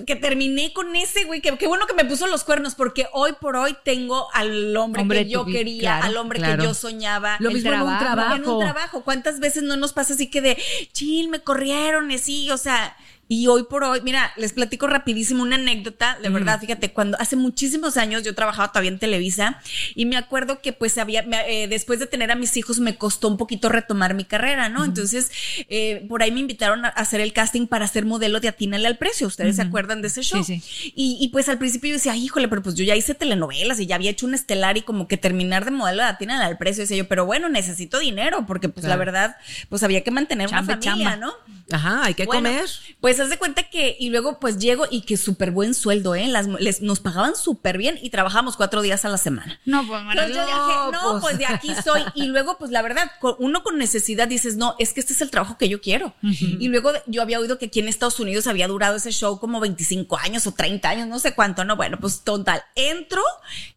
Speaker 2: que terminé con ese güey, que qué bueno que me puso los cuernos, porque hoy por hoy tengo al hombre,
Speaker 4: Hombre
Speaker 2: que yo
Speaker 4: vi-
Speaker 2: quería,
Speaker 4: claro,
Speaker 2: al hombre
Speaker 3: claro.
Speaker 2: que yo soñaba.
Speaker 3: Lo
Speaker 4: El
Speaker 3: mismo en un
Speaker 4: trabajo.
Speaker 2: En un trabajo, ¿cuántas veces no nos pasa así que de, chill, me corrieron así, o sea, y hoy por hoy, mira, les platico rapidísimo una anécdota, de verdad, fíjate, cuando hace muchísimos años yo trabajaba todavía en Televisa y me acuerdo que pues había, me- eh, después de tener a mis hijos me costó un poquito retomar mi carrera, ¿no? Entonces, eh, por ahí me invitaron a hacer el casting para ser modelo de Atínale al Precio, ¿ustedes se acuerdan de ese show?
Speaker 4: Sí,
Speaker 2: Y, y, pues al principio yo decía, "Ay, híjole, pero pues yo ya hice telenovelas y ya había hecho un estelar y como que terminar de modelo de Atínale al Precio, decía yo, pero bueno, necesito dinero porque pues la verdad, pues había que mantener
Speaker 4: Chamba,
Speaker 2: una familia,
Speaker 4: chamba.
Speaker 2: ¿no?
Speaker 3: Ajá, hay que
Speaker 2: Bueno,
Speaker 3: comer.
Speaker 2: Pues haz de cuenta que, y luego pues llego y que súper buen sueldo, ¿eh? Las, les, nos pagaban súper bien y trabajábamos cuatro días a la semana.
Speaker 4: No, pues
Speaker 2: Entonces yo dije, no,
Speaker 3: pues.
Speaker 2: pues de aquí soy. Y luego, pues la verdad, uno con necesidad dices, no, es que este es el trabajo que yo quiero. Y luego yo había oído que aquí en Estados Unidos había durado ese show como 25 años o 30 años, no sé cuánto, no, bueno, pues total, entro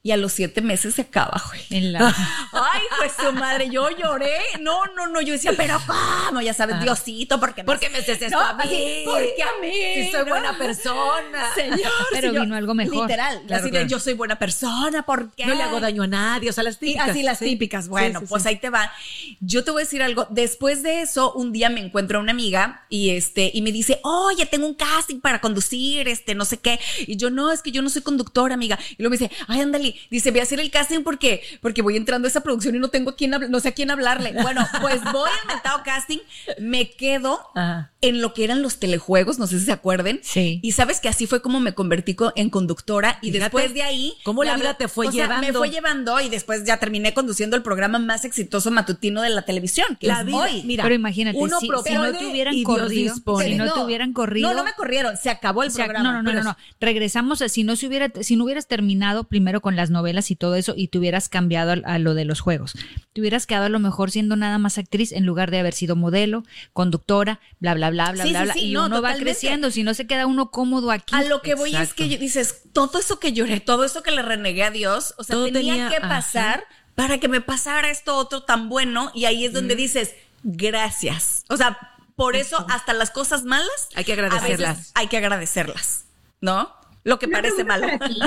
Speaker 2: y a los siete meses se acaba, güey.
Speaker 4: En la-
Speaker 2: Ay, pues su madre, yo lloré. No, no, no, yo decía, pero ¿cómo? Ya sabes, Diosito, ¿por qué me,
Speaker 3: ¿Por qué me haces esto
Speaker 2: No,
Speaker 3: a mí?
Speaker 2: así, ¿Por qué a mí?
Speaker 3: Si soy
Speaker 2: No.
Speaker 3: buena persona.
Speaker 2: Señor,
Speaker 4: Pero
Speaker 2: señor.
Speaker 4: vino algo mejor.
Speaker 2: Literal,
Speaker 3: Claro,
Speaker 2: así de, yo soy buena persona, ¿por qué?
Speaker 3: No le hago daño a nadie, o sea, las típicas.
Speaker 2: así las
Speaker 3: Sí.
Speaker 2: típicas. Bueno,
Speaker 3: Sí, sí,
Speaker 2: pues
Speaker 3: sí.
Speaker 2: ahí te va. Yo te voy a decir algo. Después de eso, un día me encuentro a una amiga y este, y me dice, oye, tengo un casting para conducir, este, no sé qué. Y yo, no, es que yo no soy conductora, amiga. Y luego me dice, ay, ándale, dice, voy a hacer el casting porque, porque voy entrando a esa producción y no tengo a quién, no sé a quién hablarle. Bueno, pues voy al mentado casting, me quedo
Speaker 3: Ajá.
Speaker 2: En lo que eran los telejuegos, no sé si se acuerden.
Speaker 4: Sí.
Speaker 2: Y sabes que así fue como me convertí co- en conductora y
Speaker 3: Fíjate
Speaker 2: después de ahí.
Speaker 3: cómo la vida te fue
Speaker 2: o sea, me
Speaker 3: llevando.
Speaker 2: fue llevando y después ya terminé conduciendo el programa más exitoso matutino de la televisión, que
Speaker 3: La
Speaker 2: es
Speaker 3: vida,
Speaker 2: hoy.
Speaker 3: mira,
Speaker 4: Pero imagínate,
Speaker 3: uno
Speaker 4: si, si no te hubieran corrido,
Speaker 3: dispone.
Speaker 4: si no, te hubieran corrido.
Speaker 2: No, no me corrieron, se acabó el
Speaker 4: O sea,
Speaker 2: programa.
Speaker 4: no, no, no,
Speaker 2: pero
Speaker 4: no, no. Regresamos a si no se hubiera, si no hubieras terminado primero con las novelas y todo eso y te hubieras cambiado a, a lo de los juegos. Te hubieras quedado a lo mejor siendo nada más actriz en lugar de haber sido modelo, conductora, bla, bla, bla, bla,
Speaker 2: Sí,
Speaker 4: bla,
Speaker 2: sí,
Speaker 4: bla.
Speaker 2: sí,
Speaker 4: y
Speaker 2: no,
Speaker 4: uno va creciendo, si no se queda uno cómodo aquí.
Speaker 2: A lo que voy es que dices, todo eso que lloré, todo eso que le renegué a Dios, o sea,
Speaker 3: Todo
Speaker 2: tenía,
Speaker 3: tenía-
Speaker 2: que
Speaker 3: ajá.
Speaker 2: pasar para que me pasara esto otro tan bueno y ahí es donde dices, gracias. O sea, por eso hasta las cosas malas
Speaker 3: Hay que
Speaker 2: a veces
Speaker 3: agradecerlas.
Speaker 2: hay que agradecerlas, ¿no? Lo que
Speaker 5: Una
Speaker 2: parece malo.
Speaker 5: ti.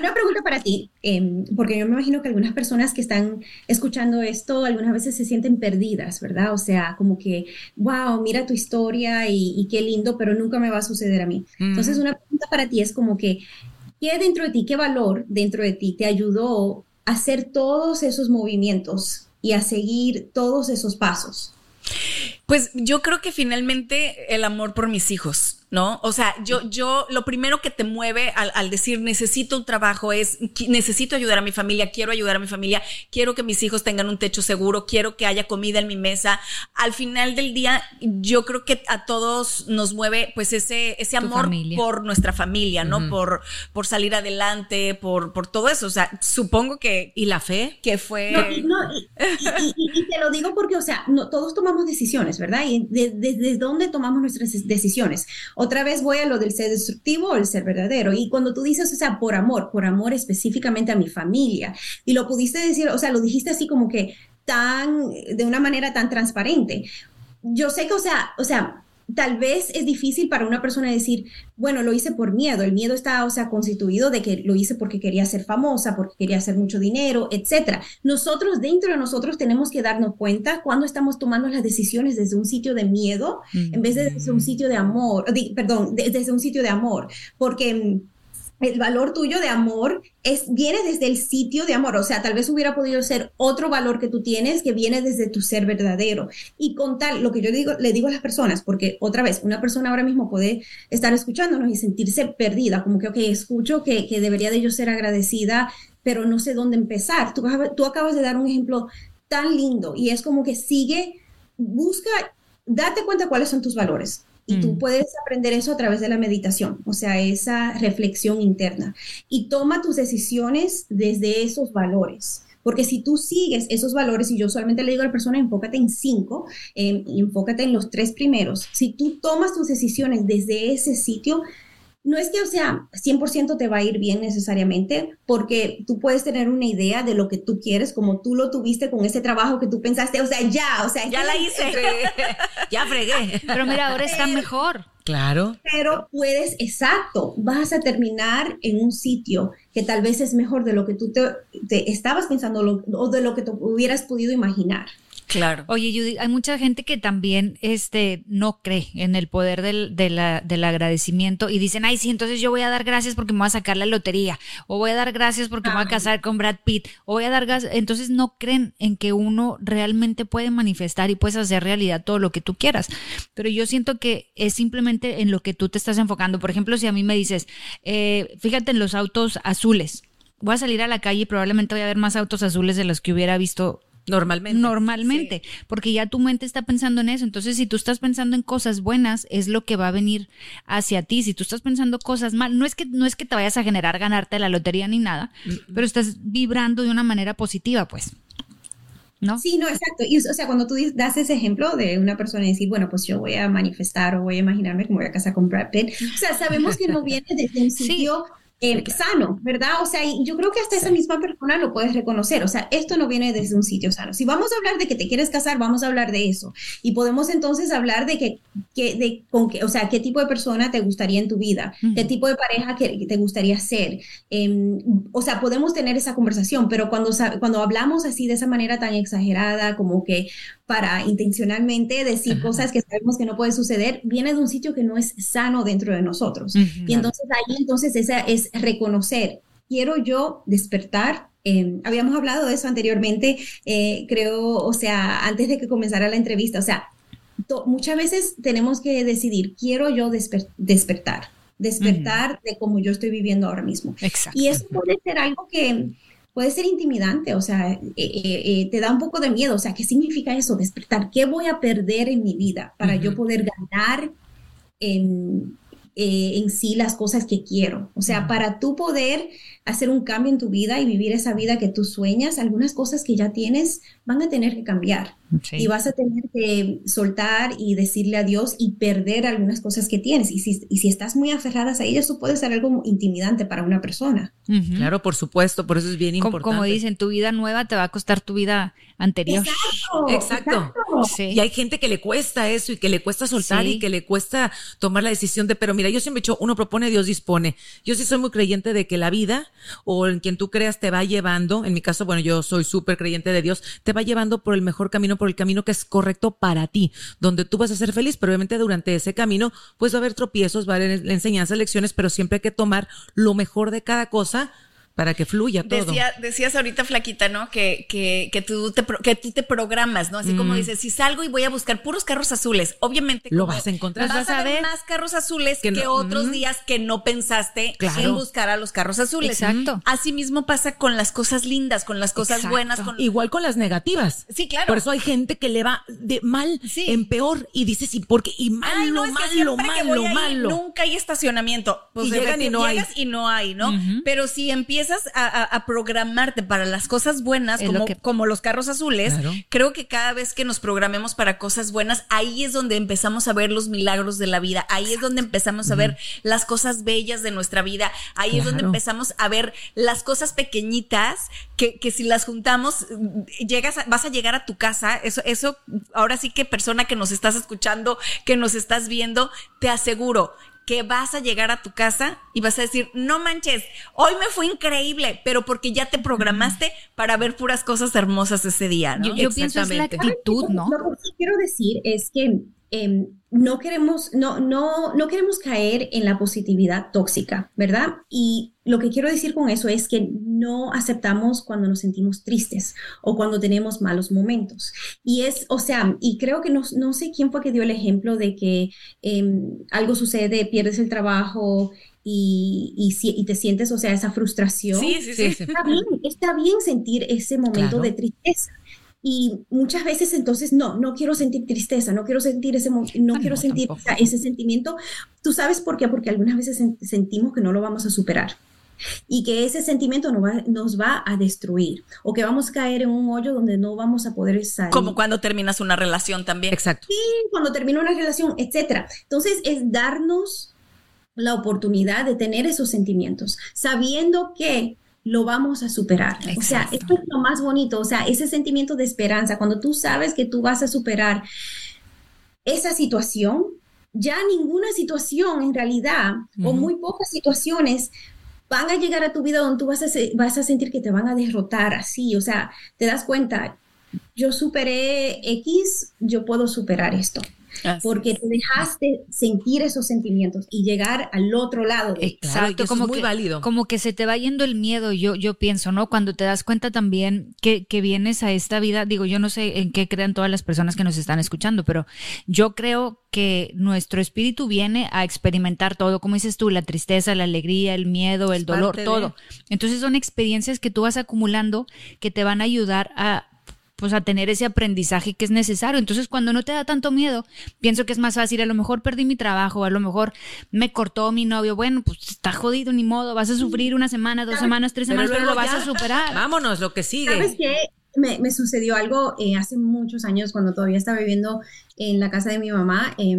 Speaker 5: Una pregunta para ti, em, porque yo me imagino que algunas personas que están escuchando esto algunas veces se sienten perdidas, ¿verdad? O sea, como que, wow, mira tu historia y, y qué lindo, pero nunca me va a suceder a mí. Entonces, una pregunta para ti es como que, ¿qué dentro de ti, qué valor dentro de ti te ayudó a hacer todos esos movimientos y a seguir todos esos pasos?
Speaker 2: Pues yo creo que finalmente el amor por mis hijos, ¿no? O sea, yo, yo, lo primero que te mueve al, al decir necesito un trabajo es necesito ayudar a mi familia, quiero ayudar a mi familia, quiero que mis hijos tengan un techo seguro, quiero que haya comida en mi mesa. Al final del día, yo creo que a todos nos mueve pues ese, ese amor por nuestra familia, ¿no? Por, por salir adelante, por, por todo eso. O sea, supongo que,
Speaker 3: ¿Y la fe?
Speaker 2: que fue.
Speaker 5: No, y, no, y- y- y- y te lo digo porque, o sea, no, todos tomamos decisiones, ¿verdad? Y de- de- desde dónde tomamos nuestras decisiones. Otra vez voy a lo del ser destructivo o el ser verdadero. Y cuando tú dices, o sea, por amor, por amor específicamente a mi familia, y lo pudiste decir, o sea, lo dijiste así como que tan, de una manera tan transparente. Yo sé que, o sea, o sea, tal vez es difícil para una persona decir, bueno, lo hice por miedo. El miedo está, o sea, constituido de que lo hice porque quería ser famosa, porque quería hacer mucho dinero, etcétera. Nosotros, dentro de nosotros, tenemos que darnos cuenta cuando estamos tomando las decisiones desde un sitio de miedo en vez de desde un sitio de amor, perdón, de- desde un sitio de amor, porque mm, el valor tuyo de amor es, viene desde el sitio de amor, o sea, tal vez hubiera podido ser otro valor que tú tienes que viene desde tu ser verdadero. Y con tal, lo que yo digo, le digo a las personas, porque otra vez, una persona ahora mismo puede estar escuchándonos y sentirse perdida, como que, ok, escucho que, que debería de yo ser agradecida, pero no sé dónde empezar. Tú, acabas- tú acabas de dar un ejemplo tan lindo y es como que sigue, busca, date cuenta cuáles son tus valores. Y tú
Speaker 4: Mm.
Speaker 5: puedes aprender eso a través de la meditación, o sea, esa reflexión interna. Y toma tus decisiones desde esos valores. Porque si tú sigues esos valores, y yo solamente le digo a la persona, enfócate en cinco, eh, enfócate en los tres primeros. Si tú tomas tus decisiones desde ese sitio, no es que, o sea, 100% te va a ir bien necesariamente, porque tú puedes tener una idea de lo que tú quieres, como tú lo tuviste con ese trabajo que tú pensaste, o sea, ya, o sea,
Speaker 2: Ya la hice.
Speaker 3: ya fregué.
Speaker 4: Pero mira, ahora está mejor.
Speaker 3: Claro.
Speaker 5: Pero puedes, exacto, vas a terminar en un sitio que tal vez es mejor de lo que tú te, te estabas pensando lo- o de lo que tú hubieras podido imaginar.
Speaker 2: Claro.
Speaker 4: Oye, Judy, hay mucha gente que también este, no cree en el poder del, de la- del agradecimiento y dicen, ay, sí, entonces yo voy a dar gracias porque me voy a sacar la lotería, o voy a dar gracias porque me voy a casar con Brad Pitt, o voy a dar gracias. Entonces no creen en que uno realmente puede manifestar y puedes hacer realidad todo lo que tú quieras. Pero yo siento que es simplemente en lo que tú te estás enfocando. Por ejemplo, si a mí me dices, eh, fíjate en los autos azules. Voy a salir a la calle y probablemente voy a ver más autos azules de los que hubiera visto
Speaker 3: Normalmente.
Speaker 4: Normalmente, porque ya tu mente está pensando en eso. Entonces, si tú estás pensando en cosas buenas, es lo que va a venir hacia ti. Si tú estás pensando cosas mal, no es que no es que te vayas a generar ganarte la lotería ni nada, pero estás vibrando de una manera positiva, pues. ¿No?
Speaker 5: Sí, no, exacto. Y, o sea, cuando tú das ese ejemplo de una persona y decir, bueno, pues yo voy a manifestar o voy a imaginarme que me voy a casar con Brad Pitt, o sea, sabemos que no viene desde un
Speaker 4: Sí.
Speaker 5: Eh, sano, ¿verdad? O sea, y yo creo que hasta esa misma persona lo puedes reconocer. O sea, esto no viene desde un sitio sano. Si vamos a hablar de que te quieres casar, vamos a hablar de eso. Y podemos entonces hablar de que, que de, con qué, o sea, qué tipo de persona te gustaría en tu vida, qué tipo de pareja que, que te gustaría ser. Em, o sea, podemos tener esa conversación, pero cuando, cuando hablamos así de esa manera tan exagerada, como que para intencionalmente decir cosas que sabemos que no puede suceder, viene de un sitio que no es sano dentro de nosotros.
Speaker 4: Ujú.
Speaker 5: Y entonces ahí entonces esa es reconocer, quiero yo despertar. Eh, habíamos hablado de eso anteriormente, eh, creo, o sea, antes de que comenzara la entrevista, o sea, to- muchas veces tenemos que decidir, quiero yo desper- despertar, despertar de cómo yo estoy viviendo ahora mismo.
Speaker 4: Exacto.
Speaker 5: Y eso puede ser algo que puede ser intimidante, o sea, eh, eh, eh, te da un poco de miedo, o sea, ¿qué significa eso? Despertar, ¿qué voy a perder en mi vida para yo poder ganar en eh, en sí las cosas que quiero. O sea, para tú poder hacer un cambio en tu vida y vivir esa vida que tú sueñas, algunas cosas que ya tienes van a tener que cambiar. Y vas a tener que soltar y decirle adiós y perder algunas cosas que tienes. Y si, y si estás muy aferradas a ellas, eso puede ser algo intimidante para una persona.
Speaker 3: Claro, por supuesto, por eso es bien importante.
Speaker 4: Como dicen, tu vida nueva te va a costar tu vida anterior.
Speaker 3: Exacto. Y hay gente que le cuesta eso y que le cuesta soltar y que le cuesta tomar la decisión de, pero mira, yo siempre he dicho, uno propone, Dios dispone. Yo sí soy muy creyente de que la vida o en quien tú creas te va llevando, en mi caso, bueno, yo soy súper creyente de Dios, te va llevando por el mejor camino, por el camino que es correcto para ti, donde tú vas a ser feliz, pero obviamente durante ese camino, pues va a haber tropiezos, va a haber enseñanzas, lecciones, pero siempre hay que tomar lo mejor de cada cosa para que fluya todo.
Speaker 2: decías ahorita, Flaquita, ¿no? Que, que, que, tú te, que tú te programas, ¿no? Así como dices, si salgo y voy a buscar puros carros azules, obviamente.
Speaker 3: Lo vas a encontrar.
Speaker 2: Vas, a ver más carros azules que, otros días que no pensaste en buscar a los carros azules.
Speaker 4: Exacto.
Speaker 2: Así mismo pasa con las cosas lindas, con las cosas buenas. Con...
Speaker 3: Igual con las negativas.
Speaker 2: Sí, claro.
Speaker 3: Por eso hay gente que le va de mal en peor y dices, ¿y por qué? Y malo, no, malo, malo, malo.
Speaker 2: nunca hay estacionamiento. Pues y llegan y no hay. y no hay, ¿no? Pero si empiezas empiezas a, programarte para las cosas buenas, como, como, los carros azules, creo que cada vez que nos programemos para cosas buenas, ahí es donde empezamos a ver los milagros de la vida, ahí es donde empezamos a ver las cosas bellas de nuestra vida, ahí es donde empezamos a ver las cosas pequeñitas que, que si las juntamos, llegas vas a llegar a tu casa, eso, eso, ahora sí que persona que nos estás escuchando, que nos estás viendo, te aseguro que vas a llegar a tu casa y vas a decir, no manches, hoy me fue increíble, pero porque ya te programaste para ver puras cosas hermosas ese día, ¿no?
Speaker 4: Yo, pienso es la actitud, ¿no?
Speaker 5: Lo que quiero decir es que Em, no queremos, no, no, no queremos caer en la positividad tóxica, ¿verdad? Y lo que quiero decir con eso es que no aceptamos cuando nos sentimos tristes o cuando tenemos malos momentos. Y es, o sea, y creo que no, no sé quién fue que dio el ejemplo de que em, algo sucede, pierdes el trabajo y, y, te sientes, o sea, esa frustración.
Speaker 2: Sí, sí, sí.
Speaker 5: Está bien, está bien sentir ese momento de tristeza. Y muchas veces entonces, no, no quiero sentir tristeza, no quiero sentir ese, no, quiero sentir ese sentimiento. ¿Tú sabes por qué? Porque algunas veces sentimos que no lo vamos a superar y que ese sentimiento nos va, nos va a destruir o que vamos a caer en un hoyo donde no vamos a poder salir.
Speaker 2: Como cuando terminas una relación también.
Speaker 3: Exacto.
Speaker 5: Sí, cuando termina una relación, etcétera. Entonces es darnos la oportunidad de tener esos sentimientos, sabiendo que lo vamos a superar. O sea, esto es lo más bonito, o sea, ese sentimiento de esperanza, cuando tú sabes que tú vas a superar esa situación, ya ninguna situación en realidad, o muy pocas situaciones, van a llegar a tu vida donde tú vas a, vas a sentir que te van a derrotar así, o sea, te das cuenta, yo superé X, yo puedo superar esto porque te dejaste sentir esos sentimientos y llegar al otro lado.
Speaker 4: Exacto, como muy que, válido. Como que se te va yendo el miedo, yo, yo pienso, ¿no? Cuando te das cuenta también que, que vienes a esta vida, digo, yo no sé en qué crean todas las personas que nos están escuchando, pero yo creo que nuestro espíritu viene a experimentar todo, como dices tú, la tristeza, la alegría, el miedo, el dolor, todo. Entonces son experiencias que tú vas acumulando que te van a ayudar a pues a tener ese aprendizaje que es necesario. Entonces, cuando no te da tanto miedo, pienso que es más fácil, a lo mejor perdí mi trabajo, a lo mejor me cortó mi novio, bueno, pues está jodido, ni modo, vas a sufrir una semana, dos semanas, tres semanas, pero, lo vas a superar.
Speaker 3: Vámonos, lo que sigue.
Speaker 5: ¿Sabes qué? Me, sucedió algo eh, hace muchos años cuando todavía estaba viviendo en la casa de mi mamá. Eh,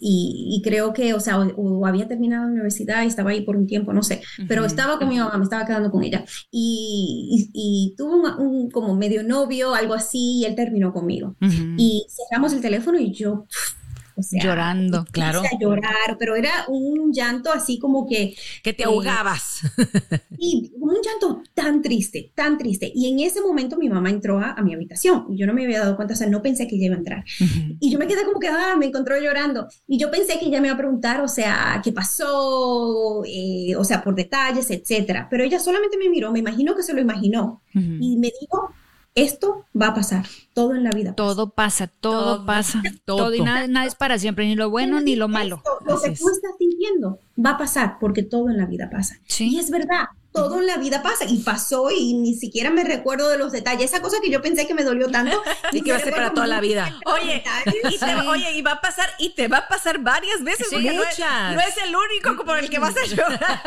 Speaker 5: y, creo que, o sea, o, había terminado la universidad y estaba ahí por un tiempo, no sé, pero estaba con mi mamá, me estaba quedando con ella y, y, tuvo un, como medio novio, algo así, y él terminó conmigo. Y cerramos el teléfono y yo
Speaker 4: llorando, claro.
Speaker 5: A llorar, pero era un llanto así como que...
Speaker 3: Que te ahogabas.
Speaker 5: y un llanto tan triste, tan triste. Y en ese momento mi mamá entró a, mi habitación y yo no me había dado cuenta, o sea, no pensé que ella iba a entrar. Y yo me quedé como que, ah, me encontró llorando. Y yo pensé que ella me iba a preguntar, o sea, qué pasó, eh, o sea, por detalles, etcétera. Pero ella solamente me miró, me imagino que se lo imaginó. Y me dijo, esto va a pasar, todo en la vida.
Speaker 4: Todo pasa, todo, pasa, todo. y nada, nada, es para siempre, ni lo bueno ni lo malo.
Speaker 5: lo que tú estás sintiendo va a pasar porque todo en la vida pasa. Y es verdad, todo en la vida pasa y pasó y ni siquiera me recuerdo de los detalles. Esa cosa que yo pensé que me dolió tanto.
Speaker 3: y que va a ser para toda la vida.
Speaker 2: Oye, y te, oye, y va a pasar, y te va a pasar varias veces, porque no es, no es, el único por el que vas a llorar.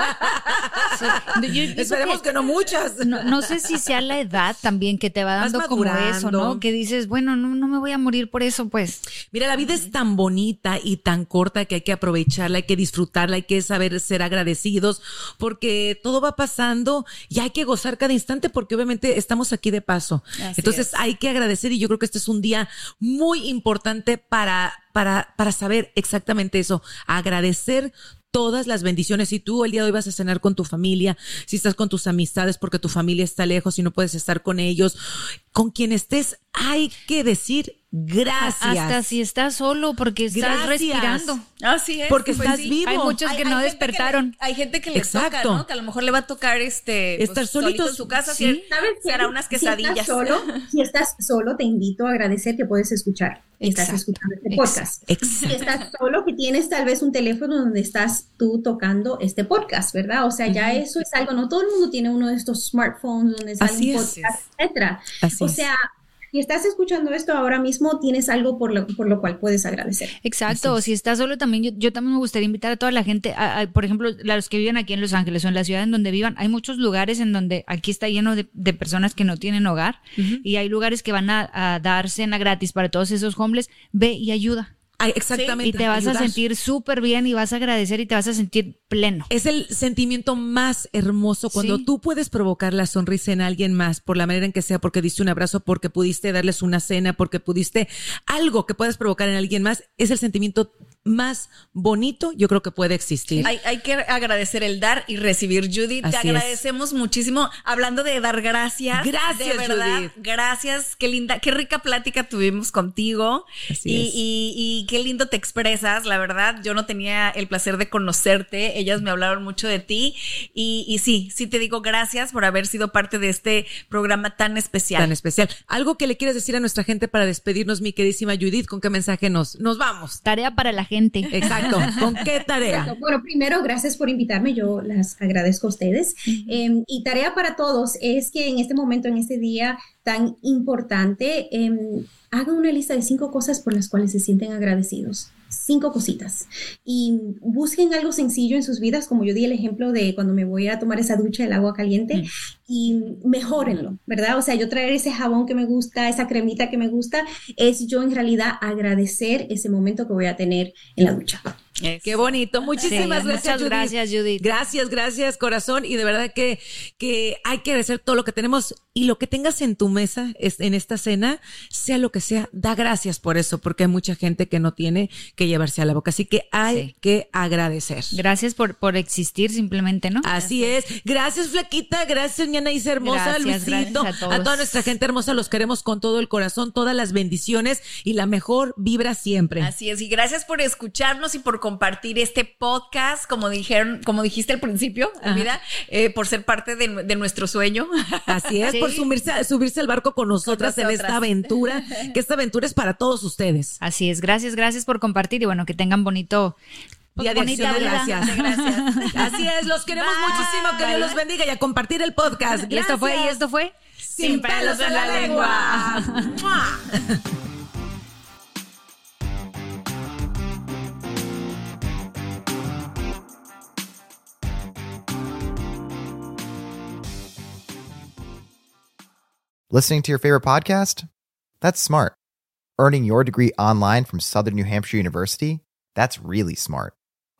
Speaker 3: Esperemos que, no muchas.
Speaker 4: No, sé si sea la edad también que te va dando como eso, ¿no? Que dices, bueno, no, no me voy a morir por eso, pues.
Speaker 3: Mira, la vida es tan bonita y tan corta que hay que aprovecharla, hay que disfrutarla, hay que saber ser agradecidos, porque todo va pasando y hay que gozar cada instante porque obviamente estamos aquí de paso. Entonces hay que agradecer y yo creo que este es un día muy importante para, para, para saber exactamente eso, agradecer todas las bendiciones. Si tú el día de hoy vas a cenar con tu familia, si estás con tus amistades porque tu familia está lejos y no puedes estar con ellos, con quien estés, hay que decir gracias.
Speaker 4: Hasta si estás solo porque estás respirando.
Speaker 2: Así es.
Speaker 3: Porque pues estás vivo.
Speaker 4: Hay muchos que no despertaron.
Speaker 2: hay gente que le Exacto. toca, ¿no? Que a lo mejor le va a tocar este
Speaker 3: pues, estar solito
Speaker 2: en su casa, ¿Sí? ¿sabes? Se hará unas quesadillas.
Speaker 5: Si estás, solo, si estás solo, te invito a agradecer que puedes escuchar. Estás escuchando este podcast. Exacto. Si estás solo, que tienes tal vez un teléfono donde estás tú tocando este podcast, ¿verdad? O sea, ya eso es algo, no todo el mundo tiene uno de estos smartphones donde sale un podcast, etcétera. O sea, si estás escuchando esto ahora mismo, tienes algo por lo, por lo cual puedes agradecer.
Speaker 4: Exacto, si estás solo también, yo, también me gustaría invitar a toda la gente, por ejemplo, los que viven aquí en Los Ángeles o en la ciudad en donde vivan, hay muchos lugares en donde aquí está lleno de, personas que no tienen hogar y hay lugares que van a, a dar cena gratis para todos esos homeless, ve y ayuda
Speaker 3: exactamente.
Speaker 4: y te vas a sentir súper bien y vas a agradecer y te vas a sentir pleno.
Speaker 3: Es el sentimiento más hermoso cuando tú puedes provocar la sonrisa en alguien más, por la manera en que sea, porque diste un abrazo, porque pudiste darles una cena, porque pudiste algo que puedas provocar en alguien más. Es el sentimiento más bonito yo creo que puede existir.
Speaker 2: Hay, hay que agradecer el dar y recibir, Judith. te agradecemos muchísimo. Hablando de dar gracias.
Speaker 3: Gracias,
Speaker 2: de verdad, Gracias. Qué linda, qué rica plática tuvimos contigo. y, y, y, qué lindo te expresas, la verdad. Yo no tenía el placer de conocerte. Ellas me hablaron mucho de ti. Y, y sí, sí te digo gracias por haber sido parte de este programa tan especial.
Speaker 3: Tan especial. Algo que le quieres decir a nuestra gente para despedirnos, mi queridísima Judith, ¿con qué mensaje nos, nos vamos?
Speaker 4: Tarea para la gente.
Speaker 3: Exacto. ¿Con qué tarea?
Speaker 5: Bueno, primero, gracias por invitarme. Yo las agradezco a ustedes. Em, y tarea para todos es que en este momento, en este día tan importante, eh, hagan una lista de cinco cosas por las cuales se sienten agradecidos cinco cositas y busquen algo sencillo en sus vidas, como yo di el ejemplo de cuando me voy a tomar esa ducha del agua caliente y mejórenlo, ¿verdad? O sea, yo traer ese jabón que me gusta, esa cremita que me gusta, es yo en realidad agradecer ese momento que voy a tener en la ducha.
Speaker 3: Qué bonito. Muchísimas gracias.
Speaker 4: Muchas gracias, Judith.
Speaker 3: Gracias, gracias, corazón. Y de verdad que, que hay que agradecer todo lo que tenemos y lo que tengas en tu mesa en esta cena, sea lo que sea, da gracias por eso, porque hay mucha gente que no tiene que llevarse a la boca. Así que hay que agradecer.
Speaker 4: Gracias por, por existir simplemente, ¿no?
Speaker 3: Así es. Gracias, Flaquita. Gracias, Ñanaísa hermosa, Luisito. A, a, toda nuestra gente hermosa los queremos con todo el corazón, todas las bendiciones y la mejor vibra siempre.
Speaker 2: Así es. Y gracias por escucharnos y por compartir este podcast, como dijeron, como dijiste al principio, mira, eh, por ser parte de, nuestro sueño.
Speaker 3: Así es, por subirse, subirse al barco con nosotras, en esta aventura, que esta aventura es para todos ustedes.
Speaker 4: Así es, gracias, gracias por compartir y bueno, que tengan bonito
Speaker 3: pues, bonita gracias. Así es, los queremos muchísimo, que Dios los bendiga y a compartir el podcast.
Speaker 4: Y esto fue, y esto fue
Speaker 2: Sin, pelos, en la, lengua.
Speaker 6: Listening to your favorite podcast? That's smart. Earning your degree online from Southern New Hampshire University? That's really smart.